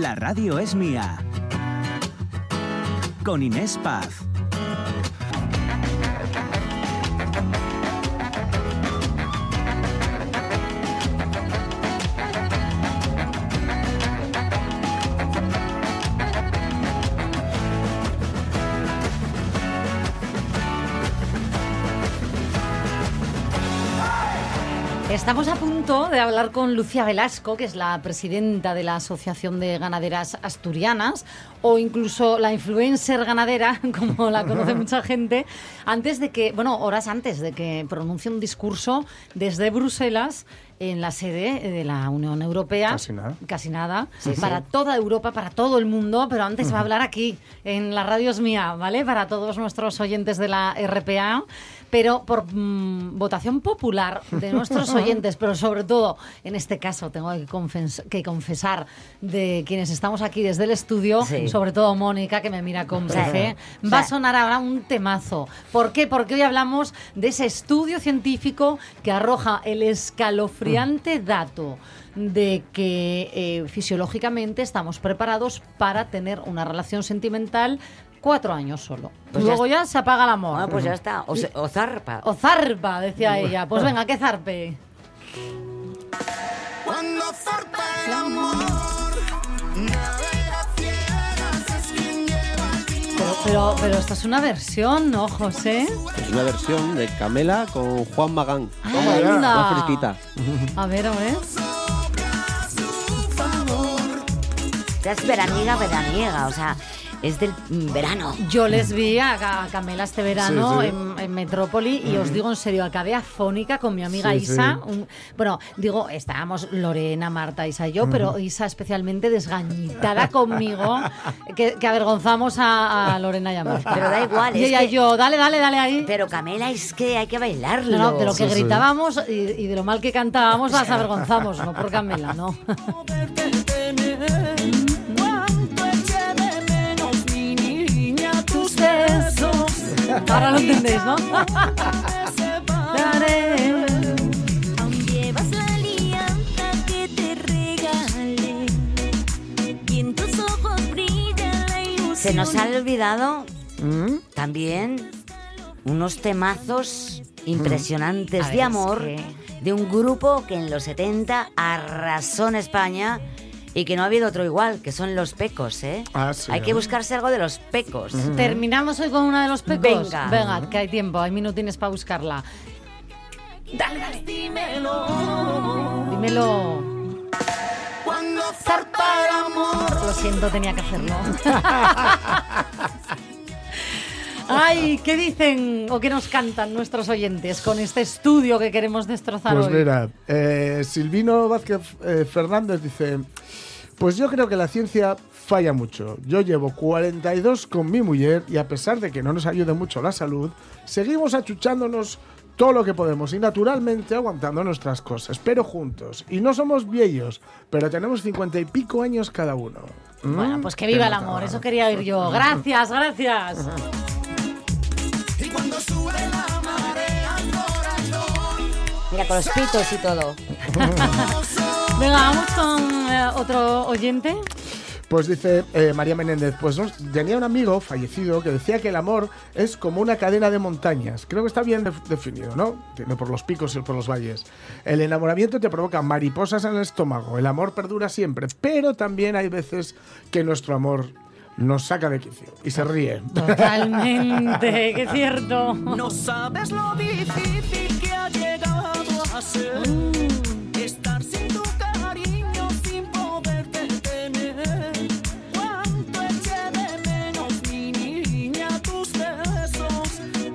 La radio es mía. Con Inés Paz. Estamos a punto de hablar con Lucia Velasco, que es la presidenta de la Asociación de Ganaderas Asturianas, o incluso la influencer ganadera, como la conoce mucha gente, antes de que, bueno, horas antes de que pronuncie un discurso desde Bruselas en la sede de la Unión Europea. Casi nada. Casi nada. para toda Europa, para todo el mundo, pero antes va a hablar aquí, en la radio es mía, ¿vale? Para todos nuestros oyentes de la RPA pero por mm, votación popular de nuestros oyentes, pero sobre todo, en este caso, tengo que, confes- que confesar de quienes estamos aquí desde el estudio, Sí. sobre todo Mónica, que me mira con fe, va a sonar ahora un temazo. ¿Por qué? Porque hoy hablamos de ese estudio científico que arroja el escalofriante dato de que eh, fisiológicamente estamos preparados para tener una relación sentimental cuatro años solo. Pues Luego ya ya se apaga el amor. Bueno, pues ya está. O, se- o zarpa. O zarpa, decía ella. Pues venga, que zarpe. Cuando zarpa el amor. Pero, pero, pero esto es una versión, ¿no, José? Es una versión de Camela con Juan Magán. Anda. Más fresquita. A ver, a ver. Ya es veraniega, veraniega. O sea, es del verano. Yo les vi a, a Camela este verano Sí, sí. En, en Metrópoli y os digo en serio, acabé afónica con mi amiga Sí, Isa. sí. Un- bueno, digo, estábamos Lorena, Marta, Isa y yo, pero Isa especialmente desgañitada conmigo, que, que avergonzamos a, a Lorena y a Marta. Pero da igual, Y es ella y que- yo, dale, dale, dale ahí. Pero Camela, es que hay que bailarlo. No, no, de lo que Sí, sí. gritábamos y, y de lo mal que cantábamos las avergonzamos, no por Camela, no. Besos. Ahora lo entendéis, ¿no? Aún llevas la alianza que te regalé y en tus ojos brilla la ilusión. Se nos han olvidado ¿Mm? también unos temazos impresionantes A ver, de es amor que- de un grupo que en los 70 arrasó en España y que no ha habido otro igual, que son los pecos, ¿eh? Ah, sí, hay que ¿eh? buscarse algo de los pecos. Terminamos hoy con una de los pecos. Venga. Venga, que hay tiempo, hay minutines para buscarla. Dale, dale. Dímelo. Dímelo. Cuando zarpa el amor, Lo siento, tenía que hacerlo. Ay, ¿qué dicen o qué nos cantan nuestros oyentes con este estudio que queremos destrozar Pues hoy? mira, eh, Silvino Vázquez eh, Fernández dice, pues yo creo que la ciencia falla mucho. Yo llevo 42 con mi mujer y a pesar de que no nos ayude mucho la salud, seguimos achuchándonos todo lo que podemos y naturalmente aguantando nuestras cosas, pero juntos. Y no somos viejos, pero tenemos 50 y pico años cada uno. ¿Mm? Bueno, pues que viva el amor, eso quería oír yo. Gracias, gracias. Mira, con los pitos y todo. Venga, vamos con eh, otro oyente. Pues dice eh, María Menéndez, pues no, tenía un amigo fallecido que decía que el amor es como una cadena de montañas. Creo que está bien def- definido, ¿no? Tiene por los picos y por los valles. El enamoramiento te provoca mariposas en el estómago. El amor perdura siempre, pero también hay veces que nuestro amor nos saca de quicio y se ríe. Totalmente, que cierto. No sabes lo difícil que llegado a ser estar sin tu cariño, sin poderte tener. Cuánto eché de menos, mi niña, tus besos.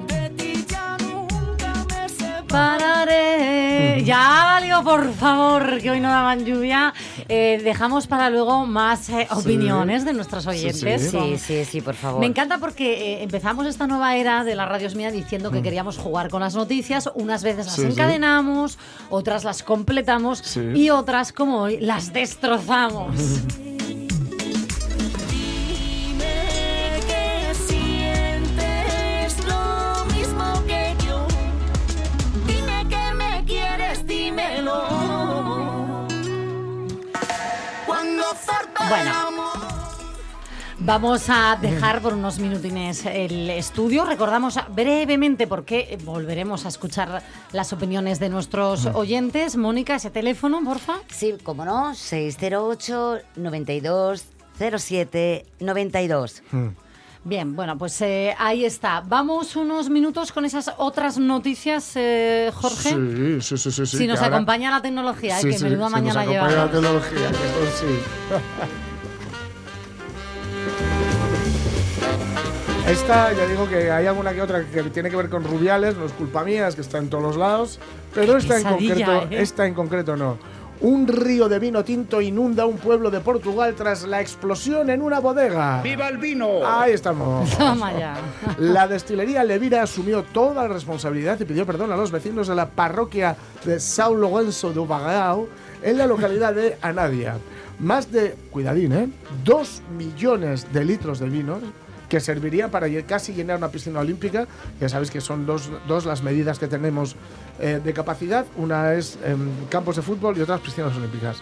De ti ya nunca me separé. Pararé. Ya valió por favor que hoy no daban lluvia. Eh, dejamos para luego más eh, opiniones de nuestros oyentes. sí. Sí, sí, sí, por favor. Me encanta porque eh, empezamos esta nueva era de las radios mías diciendo que queríamos jugar con las noticias. Unas veces las Mm. Encadenamos, otras las completamos y otras, como hoy, las destrozamos. Bueno. Vamos a dejar por unos minutines el estudio. Recordamos brevemente porque volveremos a escuchar las opiniones de nuestros oyentes. Mónica, ese teléfono, porfa. Sí, como no, 608 92 07 92. Bien, bueno, pues eh, ahí está. Vamos unos minutos con esas otras noticias, eh, Jorge. Sí, sí, sí, sí. sí, si nos ahora- acompaña la tecnología, eh, Sí, que sí, menuda sí, mañana nos acompaña lleva. la tecnología, eso sí. Esta, ya digo que hay alguna que otra que tiene que ver con Rubiales, no es culpa mía, es que está en todos los lados, pero esta en concreto, ¿eh? esta en concreto no. Un río de vino tinto inunda un pueblo de Portugal tras la explosión en una bodega. ¡Viva el vino! Ahí estamos. Toma ya. La destilería Levira asumió toda la responsabilidad y pidió perdón a los vecinos de la parroquia de São Lourenço do Bagao en la localidad de Anadia. Más de, cuidadín, ¿eh? Dos millones de litros de vino que serviría para casi llenar una piscina olímpica. Ya sabéis que son dos, dos las medidas que tenemos eh, de capacidad. Una es em, campos de fútbol y otras piscinas olímpicas.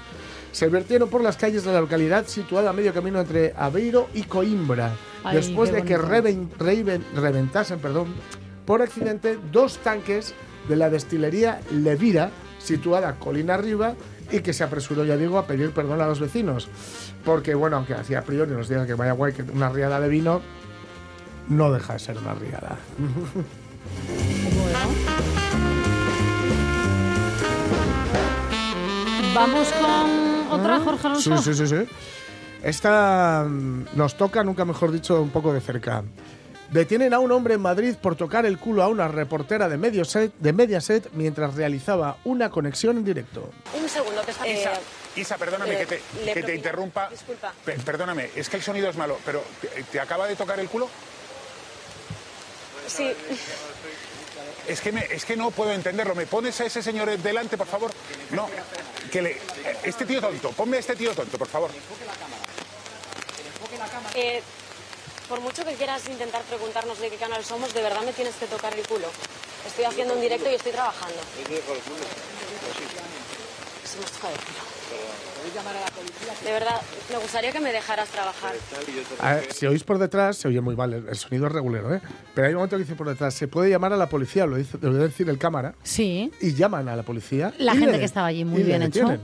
Se vertieron por las calles de la localidad situada a medio camino entre Aveiro y Coimbra. Ay, después de que reven- reven- reventasen perdón, por accidente dos tanques de la destilería Levira, situada colina arriba, y que se apresuró, ya digo, a pedir perdón a los vecinos. Porque, bueno, aunque hacía a priori nos digan que vaya guay que una riada de vino, no deja de ser una riada. Vamos con otra, Jorge Alonso. ¿Ah? Sí, sí, sí, sí. Esta mm, nos toca, nunca mejor dicho, un poco de cerca. Detienen a un hombre en Madrid por tocar el culo a una reportera de Mediaset, de Mediaset mientras realizaba una conexión en directo. Un segundo, que está... Isa, eh, Isa, perdóname eh, que te, que interrumpa. Disculpa. Pe- perdóname, es que el sonido es malo, pero ¿te, te acaba de tocar el culo? Sí, Es que, me- es que no puedo entenderlo. ¿Me pones a ese señor delante, por favor? No, que le... Este tío tonto, ponme a este tío tonto, por favor. eh, por mucho que quieras intentar preguntarnos de qué canal somos, de verdad me tienes que tocar el culo. Estoy haciendo un directo y estoy trabajando. Se me el culo. De verdad, me gustaría que me dejaras trabajar. A ver, si oís por detrás, se oye muy mal, el, el sonido es regulero, ¿eh? Pero hay un momento que dice por detrás, se puede llamar a la policía, lo, dice, lo debe decir el cámara, Sí. y llaman a la policía. La y gente le- que estaba allí, muy bien hecho.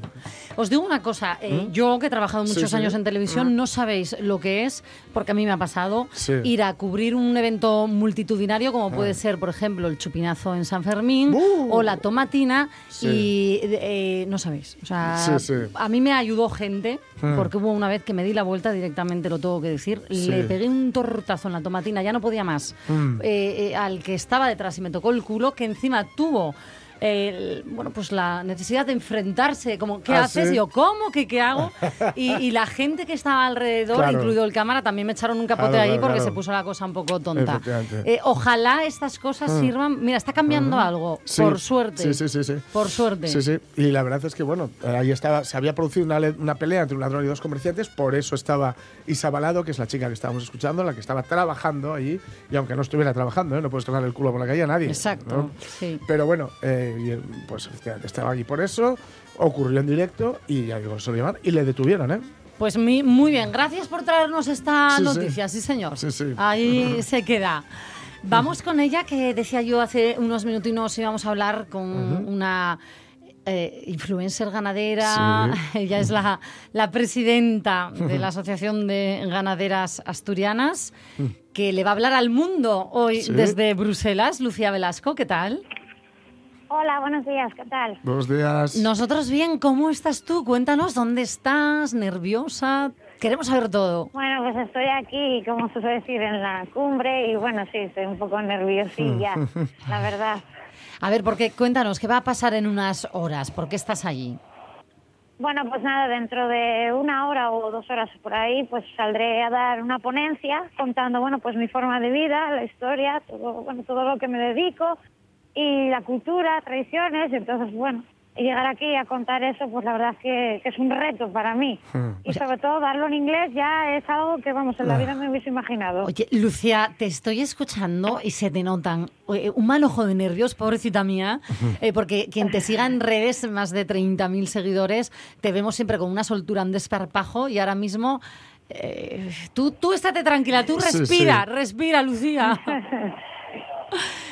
Os digo una cosa, eh, yo que he trabajado muchos sí. años en televisión, no sabéis lo que es, porque a mí me ha pasado, Sí. ir a cubrir un evento multitudinario como puede ser, por ejemplo, el chupinazo en San Fermín ¡Uh! o la tomatina, Sí. y eh, no sabéis. O sea, Sí, sí. a mí me ayudó gente, Mm. porque hubo una vez que me di la vuelta directamente, lo tengo que decir, Sí. le pegué un tortazo en la tomatina, ya no podía más, Mm. eh, eh, al que estaba detrás y me tocó el culo, que encima tuvo el- bueno, pues la necesidad de enfrentarse, como, ¿qué Ah, haces? yo, ¿cómo? ¿Qué, qué hago? Y, y la gente que estaba alrededor, Claro. incluido el cámara, también me echaron un capote Claro, ahí claro, porque se puso la cosa un poco tonta. Eh, ojalá estas cosas Mm. sirvan. Mira, está cambiando algo, Sí, por suerte. Sí, sí, sí, sí. Por suerte. Sí, sí. Y la verdad es que, bueno, ahí estaba, se había producido una, le- una pelea entre un ladrón y dos comerciantes, por eso estaba Isa Balado, que es la chica que estábamos escuchando, la que estaba trabajando allí, y aunque no estuviera trabajando, ¿eh? no puedes tocar el culo por la calle a nadie. Exacto, ¿no? sí. Pero bueno, eh, eh, pues estaba allí por eso, ocurrió en directo, y ya digo, y le detuvieron, ¿eh? Pues mi- muy bien, gracias por traernos esta Sí, noticia, sí, señor. Sí, sí. Ahí se queda. Vamos con ella, que decía yo hace unos minutinos íbamos a hablar con una eh, influencer ganadera. Ella es la, la presidenta de la Asociación de Ganaderas Asturianas, que le va a hablar al mundo hoy Sí. desde Bruselas. Lucía Velasco, ¿qué tal? Hola, buenos días, ¿qué tal? Buenos días. Nosotros bien, ¿cómo estás tú? Cuéntanos, ¿dónde estás? ¿Nerviosa? Queremos saber todo. Bueno, pues estoy aquí, como se suele decir, en la cumbre y bueno, sí, estoy un poco nerviosilla, la verdad. A ver, porque cuéntanos, ¿qué va a pasar en unas horas? ¿Por qué estás allí? Bueno, pues nada, dentro de una hora o dos horas por ahí, pues saldré a dar una ponencia contando, bueno, pues mi forma de vida, la historia, todo, bueno, todo lo que me dedico y la cultura, tradiciones. Entonces, bueno, llegar aquí a contar eso, pues la verdad es que, que es un reto para mí. Y sobre todo darlo en inglés ya es algo que, vamos, en la vida me hubiese imaginado. Oye, Lucia, te estoy escuchando y se te notan eh, un mal ojo de nervios, pobrecita mía, eh, porque quien te siga en redes, más de 30.000 seguidores, te vemos siempre con una soltura, un desparpajo y ahora mismo... eh, tú, tú estate tranquila, tú Sí, respira, sí. respira, Lucía.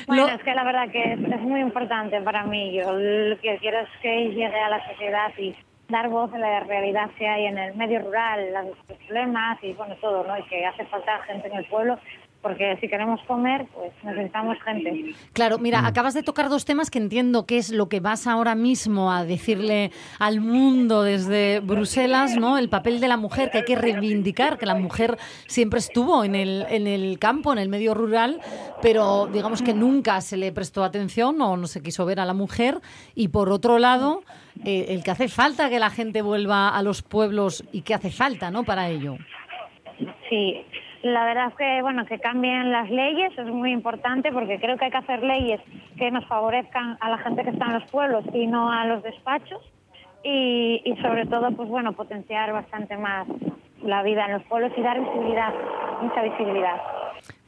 Bueno, es que la verdad que es, es muy importante para mí. Yo lo que quiero es que llegue a la sociedad y dar voz a la realidad que hay en el medio rural, los problemas y bueno, todo, ¿no? Y que hace falta gente en el pueblo, porque si queremos comer, pues necesitamos gente. Claro, mira, acabas de tocar dos temas que entiendo que es lo que vas ahora mismo a decirle al mundo desde Bruselas, ¿no? El papel de la mujer que hay que reivindicar, que la mujer siempre estuvo en el, en el campo, en el medio rural, pero digamos que nunca se le prestó atención o no se quiso ver a la mujer. Y por otro lado, eh, el que hace falta que la gente vuelva a los pueblos y que hace falta, ¿no? Para ello. Sí, la verdad es que bueno que cambien las leyes es muy importante porque creo que hay que hacer leyes que nos favorezcan a la gente que está en los pueblos y no a los despachos y, y sobre todo pues bueno potenciar bastante más la vida en los pueblos y dar visibilidad, mucha visibilidad.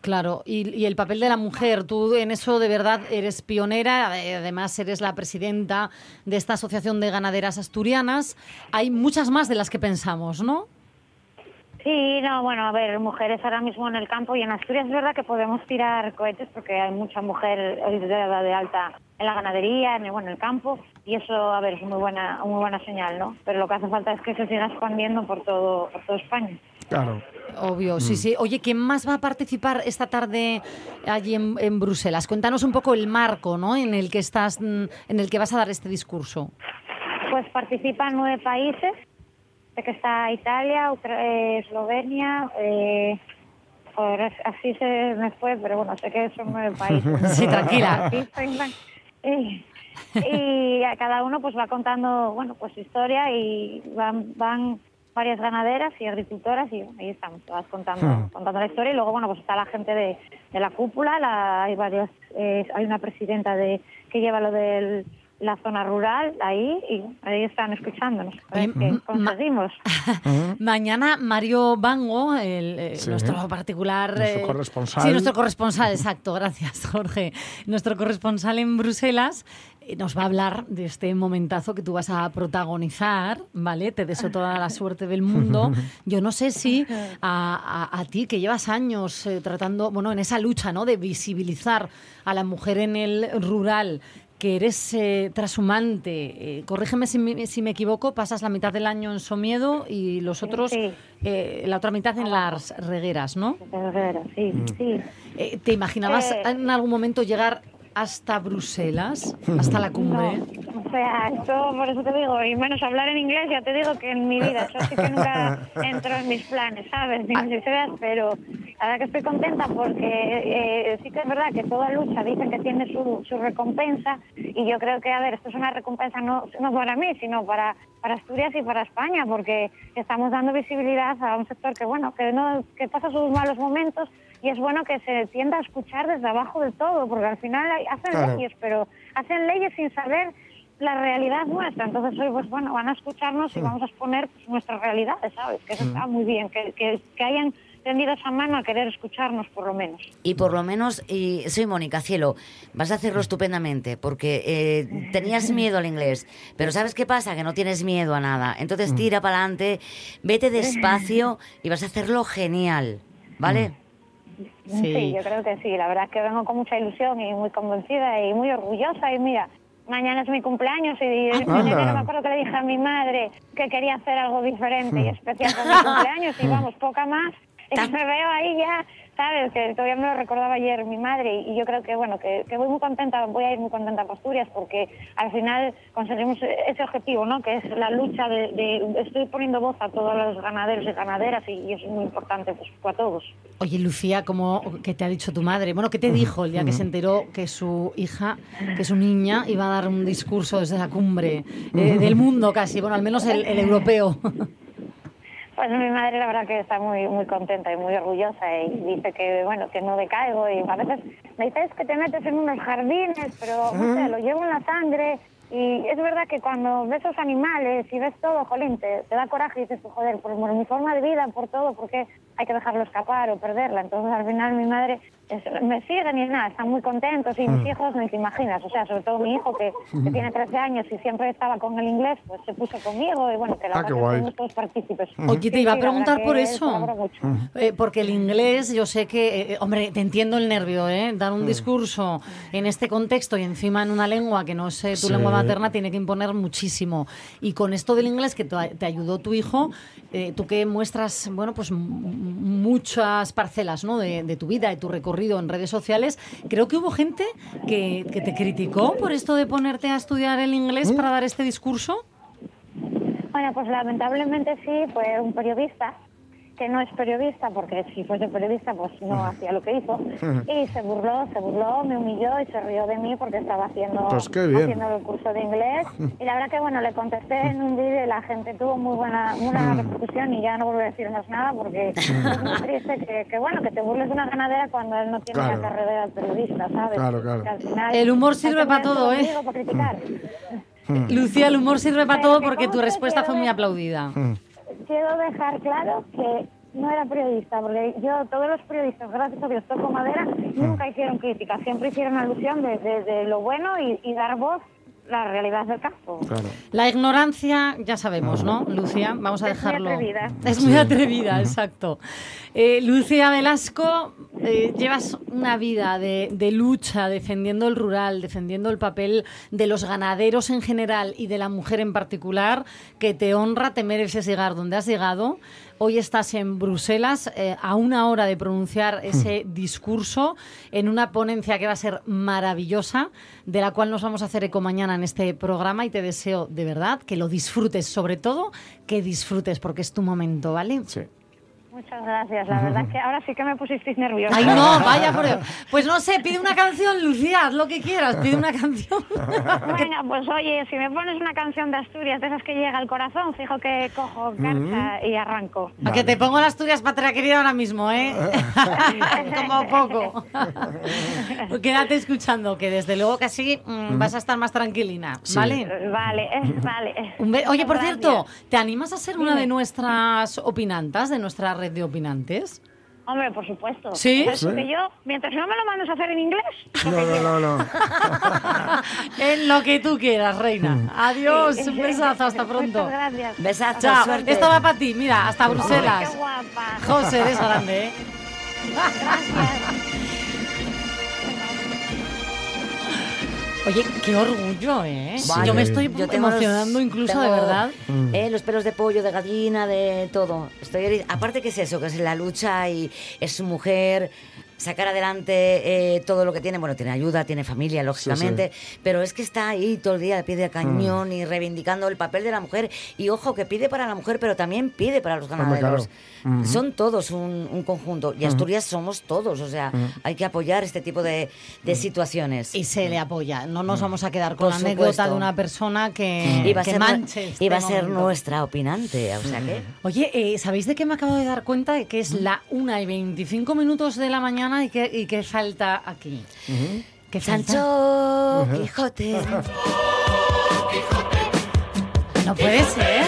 Claro, y, y el papel de la mujer, tú en eso de verdad eres pionera, eh, además eres la presidenta de esta Asociación de Ganaderas Asturianas. Hay muchas más de las que pensamos, ¿no? Sí, no, bueno, a ver, mujeres ahora mismo en el campo y en Asturias es verdad que podemos tirar cohetes porque hay mucha mujer dada de alta en la ganadería, en el, bueno, en el campo y eso, a ver, es muy buena, muy buena señal, ¿no? Pero lo que hace falta es que se siga expandiendo por todo, por toda España. Claro. Obvio, sí, Mm. sí. Oye, ¿quién más va a participar esta tarde allí en, en Bruselas? Cuéntanos un poco el marco, ¿no? En el que estás, mm, en el que vas a dar este discurso. Pues participan nueve países, sé que está Italia, Ucra- eh, Eslovenia, eh, joder, así se me fue, pero bueno, sé que son nueve países. Sí, tranquila. Participan, Y, y a cada uno pues va contando, bueno, pues su historia y van, van varias ganaderas y agricultoras y ahí estamos, vas contando, Hmm. contando la historia y luego, bueno, pues está la gente de, de la cúpula, la- hay varias, eh, hay una presidenta de que lleva lo de la zona rural ahí y ahí están escuchándonos. A ver qué conseguimos. Mañana Mario Bango, el, eh, Sí. nuestro particular... Nuestro eh, corresponsal. Sí, nuestro corresponsal, exacto, gracias Jorge. Nuestro corresponsal en Bruselas eh, nos va a hablar de este momentazo que tú vas a protagonizar, ¿vale? Te deseo toda la suerte del mundo. Yo no sé si a, a- a ti, que llevas años eh, tratando, bueno, en esa lucha, ¿no? De visibilizar a la mujer en el rural, que eres eh, trashumante. Eh, corrígeme si me, si me equivoco, pasas la mitad del año en Somiedo y los otros, eh, la otra mitad en las regueras, ¿no? Regueras, sí, sí. Eh, ¿Te imaginabas Eh, en algún momento llegar hasta Bruselas, hasta la cumbre? No, o sea, esto por eso te digo, y menos hablar en inglés, ya te digo que en mi vida, eso sí que nunca entró en mis planes, ¿sabes? Ni mis ideas, pero la verdad que estoy contenta porque eh, sí que es verdad que toda lucha dicen que tiene su, su recompensa y yo creo que, a ver, esto es una recompensa no, no para mí, sino para, para Asturias y para España, porque estamos dando visibilidad a un sector que, bueno, que, no, que pasa sus malos momentos y es bueno que se tienda a escuchar desde abajo del todo, porque al final hay- hacen Claro. leyes, pero hacen leyes sin saber la realidad nuestra. Entonces hoy, pues bueno, van a escucharnos y vamos a exponer pues, nuestras realidades, ¿sabes? Que eso está muy bien, que, que, que hayan tendido esa mano a querer escucharnos por lo menos. Y por lo menos, y soy Mónica Cielo, vas a hacerlo estupendamente, porque eh, tenías miedo al inglés, pero ¿sabes qué pasa? Que no tienes miedo a nada. Entonces tira para adelante, vete despacio y vas a hacerlo genial, ¿vale? Sí. yo creo que sí. La verdad es que vengo con mucha ilusión y muy convencida y muy orgullosa. Y mira, mañana es mi cumpleaños y en anda. enero me acuerdo que le dije a mi madre que quería hacer algo diferente y especial para mi cumpleaños y vamos, poca más. Y me veo ahí ya sabes que todavía me lo recordaba ayer mi madre y yo creo que bueno que, que voy muy contenta voy a ir muy contenta a Asturias porque al final conseguimos ese objetivo no que es la lucha de, de- estoy poniendo voz a todos los ganaderos y ganaderas y, y eso es muy importante pues para todos Oye, Lucía, ¿cómo, ¿qué te ha dicho tu madre? Bueno, ¿qué te dijo el día que se enteró que su hija, que su niña, iba a dar un discurso desde la cumbre eh, del mundo casi? Bueno, al menos el, el europeo. Pues mi madre la verdad que está muy muy contenta y muy orgullosa y dice que bueno que no decaigo y a veces me dice es que te metes en unos jardines pero no sé, lo llevo en la sangre y es verdad que cuando ves los animales y ves todo, jolín, te, te da coraje y dices, pues, joder, por, por mi forma de vida, por todo, porque hay que dejarlo escapar o perderla. Entonces al final mi madre es- me siguen y nada, están muy contentos y mis Mm. hijos ni te imaginas, o sea, sobre todo mi hijo que, que tiene 13 años y siempre estaba con el inglés, pues se puso conmigo y bueno, que la Ah, verdad todos partícipes. Oye, te iba a preguntar por eso. Eh, porque el inglés, yo sé que, eh, hombre, te entiendo el nervio, ¿eh? Dar un discurso en este contexto y encima en una lengua que no es eh, tu Sí. lengua materna tiene que imponer muchísimo. Y con esto del inglés que te, te ayudó tu hijo, eh, tú que muestras, bueno, pues muchas parcelas, ¿no? De, de tu vida, de tu recorrido en redes sociales, creo que hubo gente que, que te criticó por esto de ponerte a estudiar el inglés para dar este discurso. Bueno, pues lamentablemente sí, fue un periodista que no es periodista, porque si fuese periodista pues no hacía lo que hizo, y se burló, se burló, me humilló y se rió de mí porque estaba haciendo, Pues qué bien. haciendo el curso de inglés. Y la verdad que bueno, le contesté en un vídeo y la gente tuvo muy buena, muy buena repercusión y ya no vuelvo a decir más nada porque es muy triste que, que, bueno, que te burles de una ganadera cuando él no tiene Claro. la carrera de periodista, ¿sabes? Claro, claro. Al final El humor sirve que para todo, ¿eh? para criticar. Lucía, el humor sirve para todo que porque tu respuesta fue muy aplaudida. Quiero dejar claro que no era periodista, porque yo, todos los periodistas, gracias a Dios, toco madera, nunca hicieron crítica, siempre hicieron alusión de, de- de lo bueno y, y dar voz a la realidad del campo. Claro. La ignorancia, ya sabemos, ¿no, Lucía? Vamos a Es muy dejarlo. atrevida. Es muy atrevida, exacto. Eh, Lucía Velasco, eh, llevas una vida de, de lucha defendiendo el rural, defendiendo el papel de los ganaderos en general y de la mujer en particular, que te honra, te mereces llegar donde has llegado. Hoy estás en Bruselas eh, a una hora de pronunciar ese discurso en una ponencia que va a ser maravillosa, de la cual nos vamos a hacer eco mañana en este programa y te deseo de verdad que lo disfrutes, sobre todo que disfrutes porque es tu momento, ¿vale? Sí. Muchas gracias, la verdad que ahora sí que me pusisteis nerviosa. Ay, no, vaya por Dios. Pues no sé, pide una canción, Lucía, haz lo que quieras, pide una canción. Venga, pues oye, si me pones una canción de Asturias, de esas que llega al corazón, fijo que cojo carta y arranco. A que te pongo las tuyas, patria querida, ahora mismo, ¿eh? Como poco. Quédate escuchando, que desde luego que así mm, vas a estar más tranquilina, ¿vale? Vale, eh, vale. Un be- Oye, por Gracias. cierto, ¿te animas a ser una de nuestras opinantas, de nuestra red de opinantes? Hombre, por supuesto. ¿Sí? ¿Sabes? Sí. Que yo, mientras no me lo mandes a hacer en inglés, No, no, no, no. en lo que tú quieras, reina. Adiós, un besazo, hasta Muchas pronto. gracias. Besazo, Chao, suerte. esto va para ti, mira, hasta Ay, Bruselas. qué guapa. José, eres grande, ¿eh? Gracias. Oye, qué orgullo, ¿eh? Yo me estoy yo tengo los- emocionando incluso, de verdad. eh, los pelos de pollo, de gallina, de todo. Estoy Aparte que es eso, que es la lucha y es su mujer, sacar adelante eh, todo lo que tiene. Bueno, tiene ayuda, tiene familia, lógicamente, pero es que está ahí todo el día de pie de cañón y reivindicando el papel de la mujer. Y ojo, que pide para la mujer, pero también pide para los Hombre, ganaderos. Son todos un, un conjunto. Y Asturias somos todos, o sea, hay que apoyar este tipo de, de situaciones. Y se le apoya. No nos vamos a quedar con Por la anécdota supuesto. de una persona que, Iba a que ser, manche este iba a ser momento. nuestra opinante, o sea que... Oye, eh, ¿sabéis de qué me acabo de dar cuenta? De que es la 1 y 25 minutos de la mañana y que, y que falta aquí. ¿Qué falta? Sancho Quijote. No puede ser.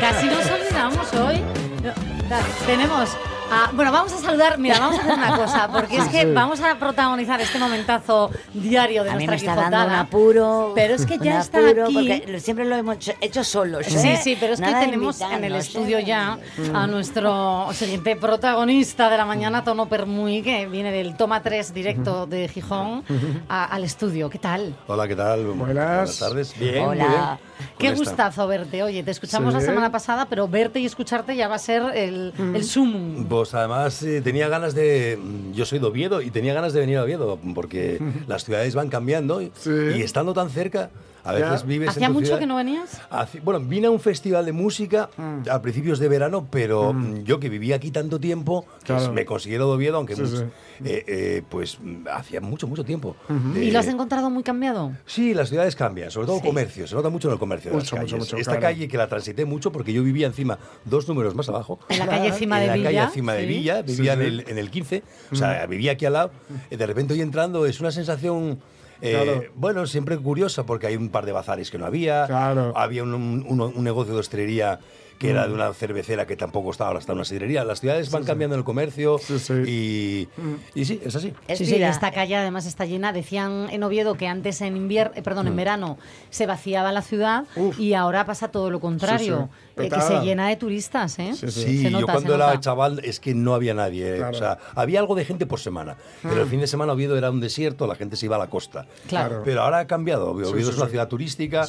Casi nos olvidamos hoy. Dale, tenemos. a- bueno, vamos a saludar. Mira, vamos a hacer una cosa, porque es que vamos a protagonizar este momentazo diario de A mí me nuestra está dando un Quijotada. apuro. Pero es que ya está apuro, aquí. Porque siempre lo hemos hecho, hecho solos. Sí, ¿eh? sí, pero es Nada que tenemos en el invitarnos, estudio ¿eh? ya a nuestro siguiente protagonista de la mañana, Tono Permuy, que viene del Toma 3 directo de Gijón a- al estudio. ¿Qué tal? Hola, ¿qué tal? Buenas. tardes. Bien, Hola. muy bien. Qué esta- gustazo verte. Oye, te escuchamos la semana pasada, pero verte y escucharte ya va a ser el, el sumum. Pues además eh, tenía ganas de. Yo soy de Oviedo y tenía ganas de venir a Oviedo porque las ciudades van cambiando y, y estando tan cerca, a veces Ya. vives ¿Hacía en tu mucho ciudad- que no venías? Hace- bueno, vine a un festival de música Mm. a principios de verano, pero mm, yo que vivía aquí tanto tiempo, que Claro. me considero de Oviedo, aunque Sí, mucho- sí. eh, eh, pues mm, hacía mucho, mucho tiempo. ¿Y Eh, lo has encontrado muy cambiado? Sí, las ciudades cambian, sobre todo Sí. comercio, se nota mucho en el comercio de Mucho, las mucho, mucho, Esta claro. calle que la transité mucho porque yo vivía encima dos números más abajo. En la calle encima en de la Villa. calle encima de. Villa, vivía sí. En, el, en el 15, o sea, vivía aquí al lado, y de repente hoy entrando es una sensación... eh. Bueno, siempre curiosa porque hay un par de bazares que no había, Claro. había un- un negocio de hostelería que era de una cervecera que tampoco estaba, ahora está una sidrería. Las ciudades van cambiando en el comercio Y, y sí, es así. Sí, sí, y esta calle además está llena. Decían en Oviedo que antes en invierno, perdón, en Mm. verano se vaciaba la ciudad y ahora pasa todo lo contrario, Sí, sí. eh, que se llena de turistas, ¿eh? Sí, yo nota, cuando era chaval es que no había nadie. eh. Claro. O sea, había algo de gente por semana. Pero el Mm. fin de semana Oviedo era un desierto, la gente se iba a la costa. Claro. Pero ahora ha cambiado. Oviedo Sí, sí, es una sí. ciudad turística,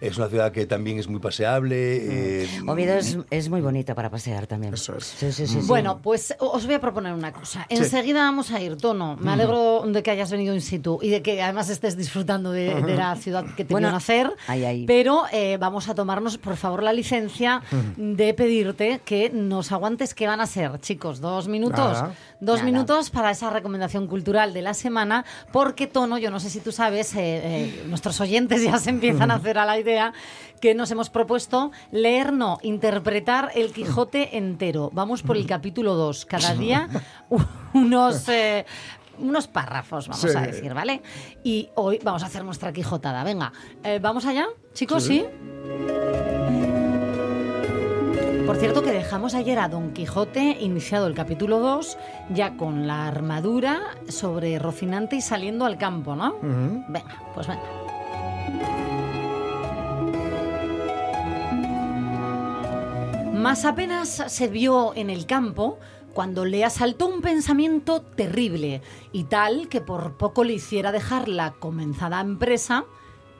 es una ciudad que también es muy paseable. Oviedo es, es muy bonita para pasear también. Eso es. Sí, sí, sí, sí. Bueno, pues os voy a proponer una cosa. Sí. Enseguida vamos a ir, Tono. Me alegro de que hayas venido in situ y de que además estés disfrutando de, de la ciudad que te Bueno, ahí, ahí. Pero eh, vamos a tomarnos, por favor, la licencia de pedirte que nos aguantes qué van a ser, chicos. Dos minutos. Nada. Dos Nada. minutos para esa recomendación cultural de la semana, porque Tono, yo no sé si tú sabes, eh, eh, nuestros oyentes ya se empiezan a hacer a la idea que nos hemos propuesto leer, no, interpretar el Quijote entero. Vamos por el capítulo 2. Cada día unos... eh, unos párrafos, vamos Sí. a decir, ¿vale? Y hoy vamos a hacer nuestra Quijotada. Venga, eh, ¿vamos allá, chicos? Sí. ¿Sí? Por cierto que dejamos ayer a Don Quijote, iniciado el capítulo 2, ya con la armadura sobre Rocinante y saliendo al campo, ¿no? Venga, pues venga. Más apenas se vio en el campo cuando le asaltó un pensamiento terrible y tal que por poco le hiciera dejar la comenzada empresa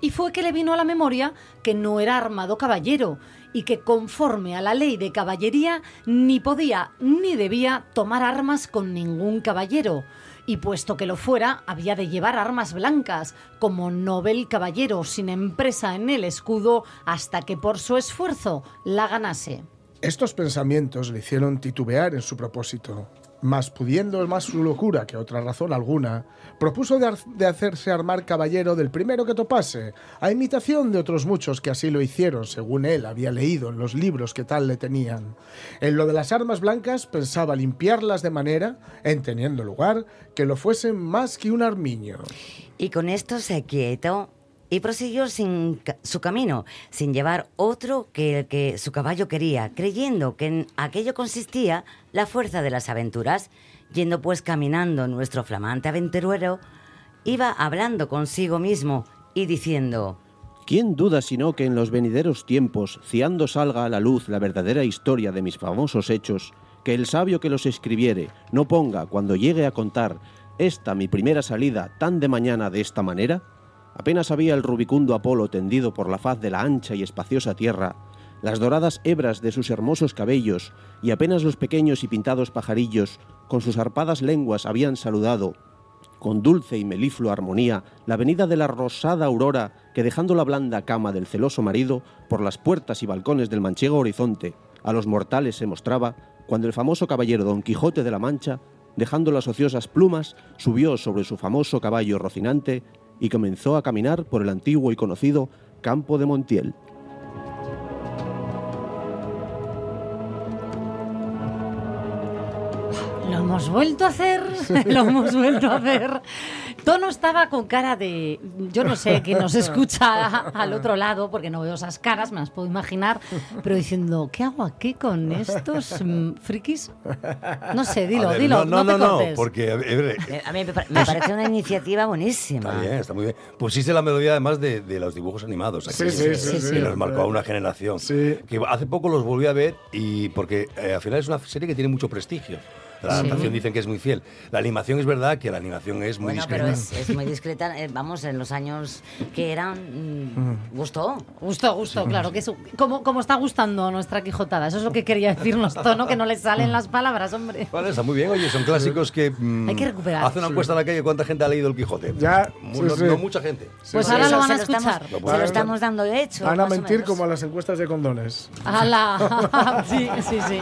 y fue que le vino a la memoria que no era armado caballero y que conforme a la ley de caballería ni podía ni debía tomar armas con ningún caballero y puesto que lo fuera había de llevar armas blancas como novel caballero sin empresa en el escudo hasta que por su esfuerzo la ganase. Estos pensamientos le hicieron titubear en su propósito, mas pudiendo más su locura que otra razón alguna, propuso de, hacerse armar caballero del primero que topase, a imitación de otros muchos que así lo hicieron, según él había leído en los libros que tal le tenían. En lo de las armas blancas pensaba limpiarlas de manera, en teniendo lugar, que lo fuesen más que un armiño. Y con esto se quietó y prosiguió sin su camino, sin llevar otro que el que su caballo quería, creyendo que en aquello consistía la fuerza de las aventuras. Yendo pues caminando nuestro flamante aventurero, iba hablando consigo mismo y diciendo... ¿Quién duda sino que en los venideros tiempos, ciando salga a la luz la verdadera historia de mis famosos hechos, que el sabio que los escribiere no ponga, cuando llegue a contar, esta mi primera salida tan de mañana de esta manera? Apenas había el rubicundo Apolo tendido por la faz de la ancha y espaciosa tierra, las doradas hebras de sus hermosos cabellos y apenas los pequeños y pintados pajarillos con sus arpadas lenguas habían saludado, con dulce y meliflua armonía, la venida de la rosada aurora que dejando la blanda cama del celoso marido por las puertas y balcones del manchego horizonte a los mortales se mostraba, cuando el famoso caballero Don Quijote de la Mancha, dejando las ociosas plumas, subió sobre su famoso caballo Rocinante y comenzó a caminar por el antiguo y conocido Campo de Montiel. Lo hemos vuelto a hacer, lo hemos vuelto a hacer. Tono estaba con cara de, yo no sé, que nos escucha al otro lado, porque no veo esas caras, me las puedo imaginar, pero diciendo, ¿qué hago aquí con estos mm, frikis? No sé, dilo, ver, dilo, no, no, no, te no, porque a ver, Eh, A mí me, pa- me parece una iniciativa buenísima. Está bien, está muy bien. Pusiste la melodía además de, de los dibujos animados. Aquí, Sí, sí, sí, que sí. nos marcó a una generación. Que hace poco los volví a ver y porque eh, al final es una serie que tiene mucho prestigio. La Sí. adaptación dicen que es muy fiel. La animación es verdad que la animación es muy Bueno, discreta. pero es, es muy discreta. eh, vamos, en los años que eran, mm, gustó. Gustó, gustó, claro. Que es, como, como está gustando nuestra Quijotada. Eso es lo que quería decirnos, Tono, que no le salen las palabras, hombre. Vale, está muy bien. Oye, son clásicos que. mm, Hay que recuperar. Hace una Sí. encuesta en la calle, ¿cuánta gente ha leído el Quijote? Ya, Mu- sí, no, sí. no mucha gente. Pues ahora lo van a se estamos- escuchar. se lo estamos dando de hecho. Van a mentir como a las encuestas de condones. ¡Hala! Sí, sí, sí.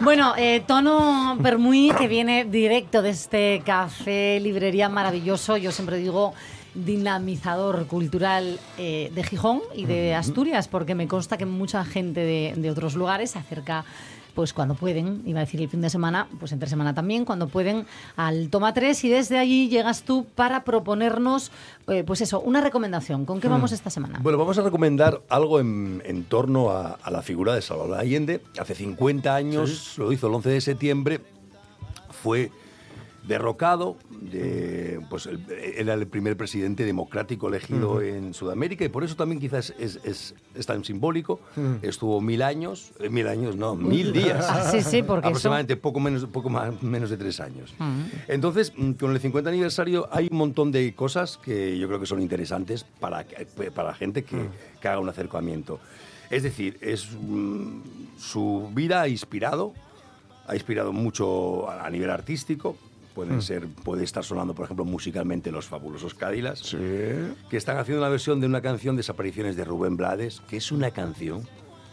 Bueno, eh, Tono Permuy, que viene directo de este café, librería maravilloso, yo siempre digo dinamizador cultural eh, de Gijón y de Asturias, porque me consta que mucha gente de, de otros lugares se acerca pues cuando pueden, iba a decir el fin de semana, pues entre semana también, cuando pueden al Toma 3 y desde allí llegas tú para proponernos, eh, pues eso, una recomendación. ¿Con qué vamos esta semana? Bueno, vamos a recomendar algo en, en torno a, a la figura de Salvador Allende. Hace 50 años, lo hizo el 11 de septiembre, fue derrocado, de, pues el- era el primer presidente democrático elegido Ujú. en Sudamérica y por eso también quizás es, es- es tan simbólico. Estuvo mil años, eh, mil años no, mil días. Ah, sí, sí, porque eso- Aproximadamente poco, menos, poco más, menos de tres años. Entonces, mm, con el 50 aniversario hay un montón de cosas que yo creo que son interesantes para, para gente que, que haga un acercamiento. Es decir, es, mm, su vida ha inspirado, ha inspirado mucho a, a nivel artístico. Pueden Mm. ser, puede estar sonando, por ejemplo, musicalmente los fabulosos Cádilas, que están haciendo una versión de una canción Desapariciones de Rubén Blades, que es una canción,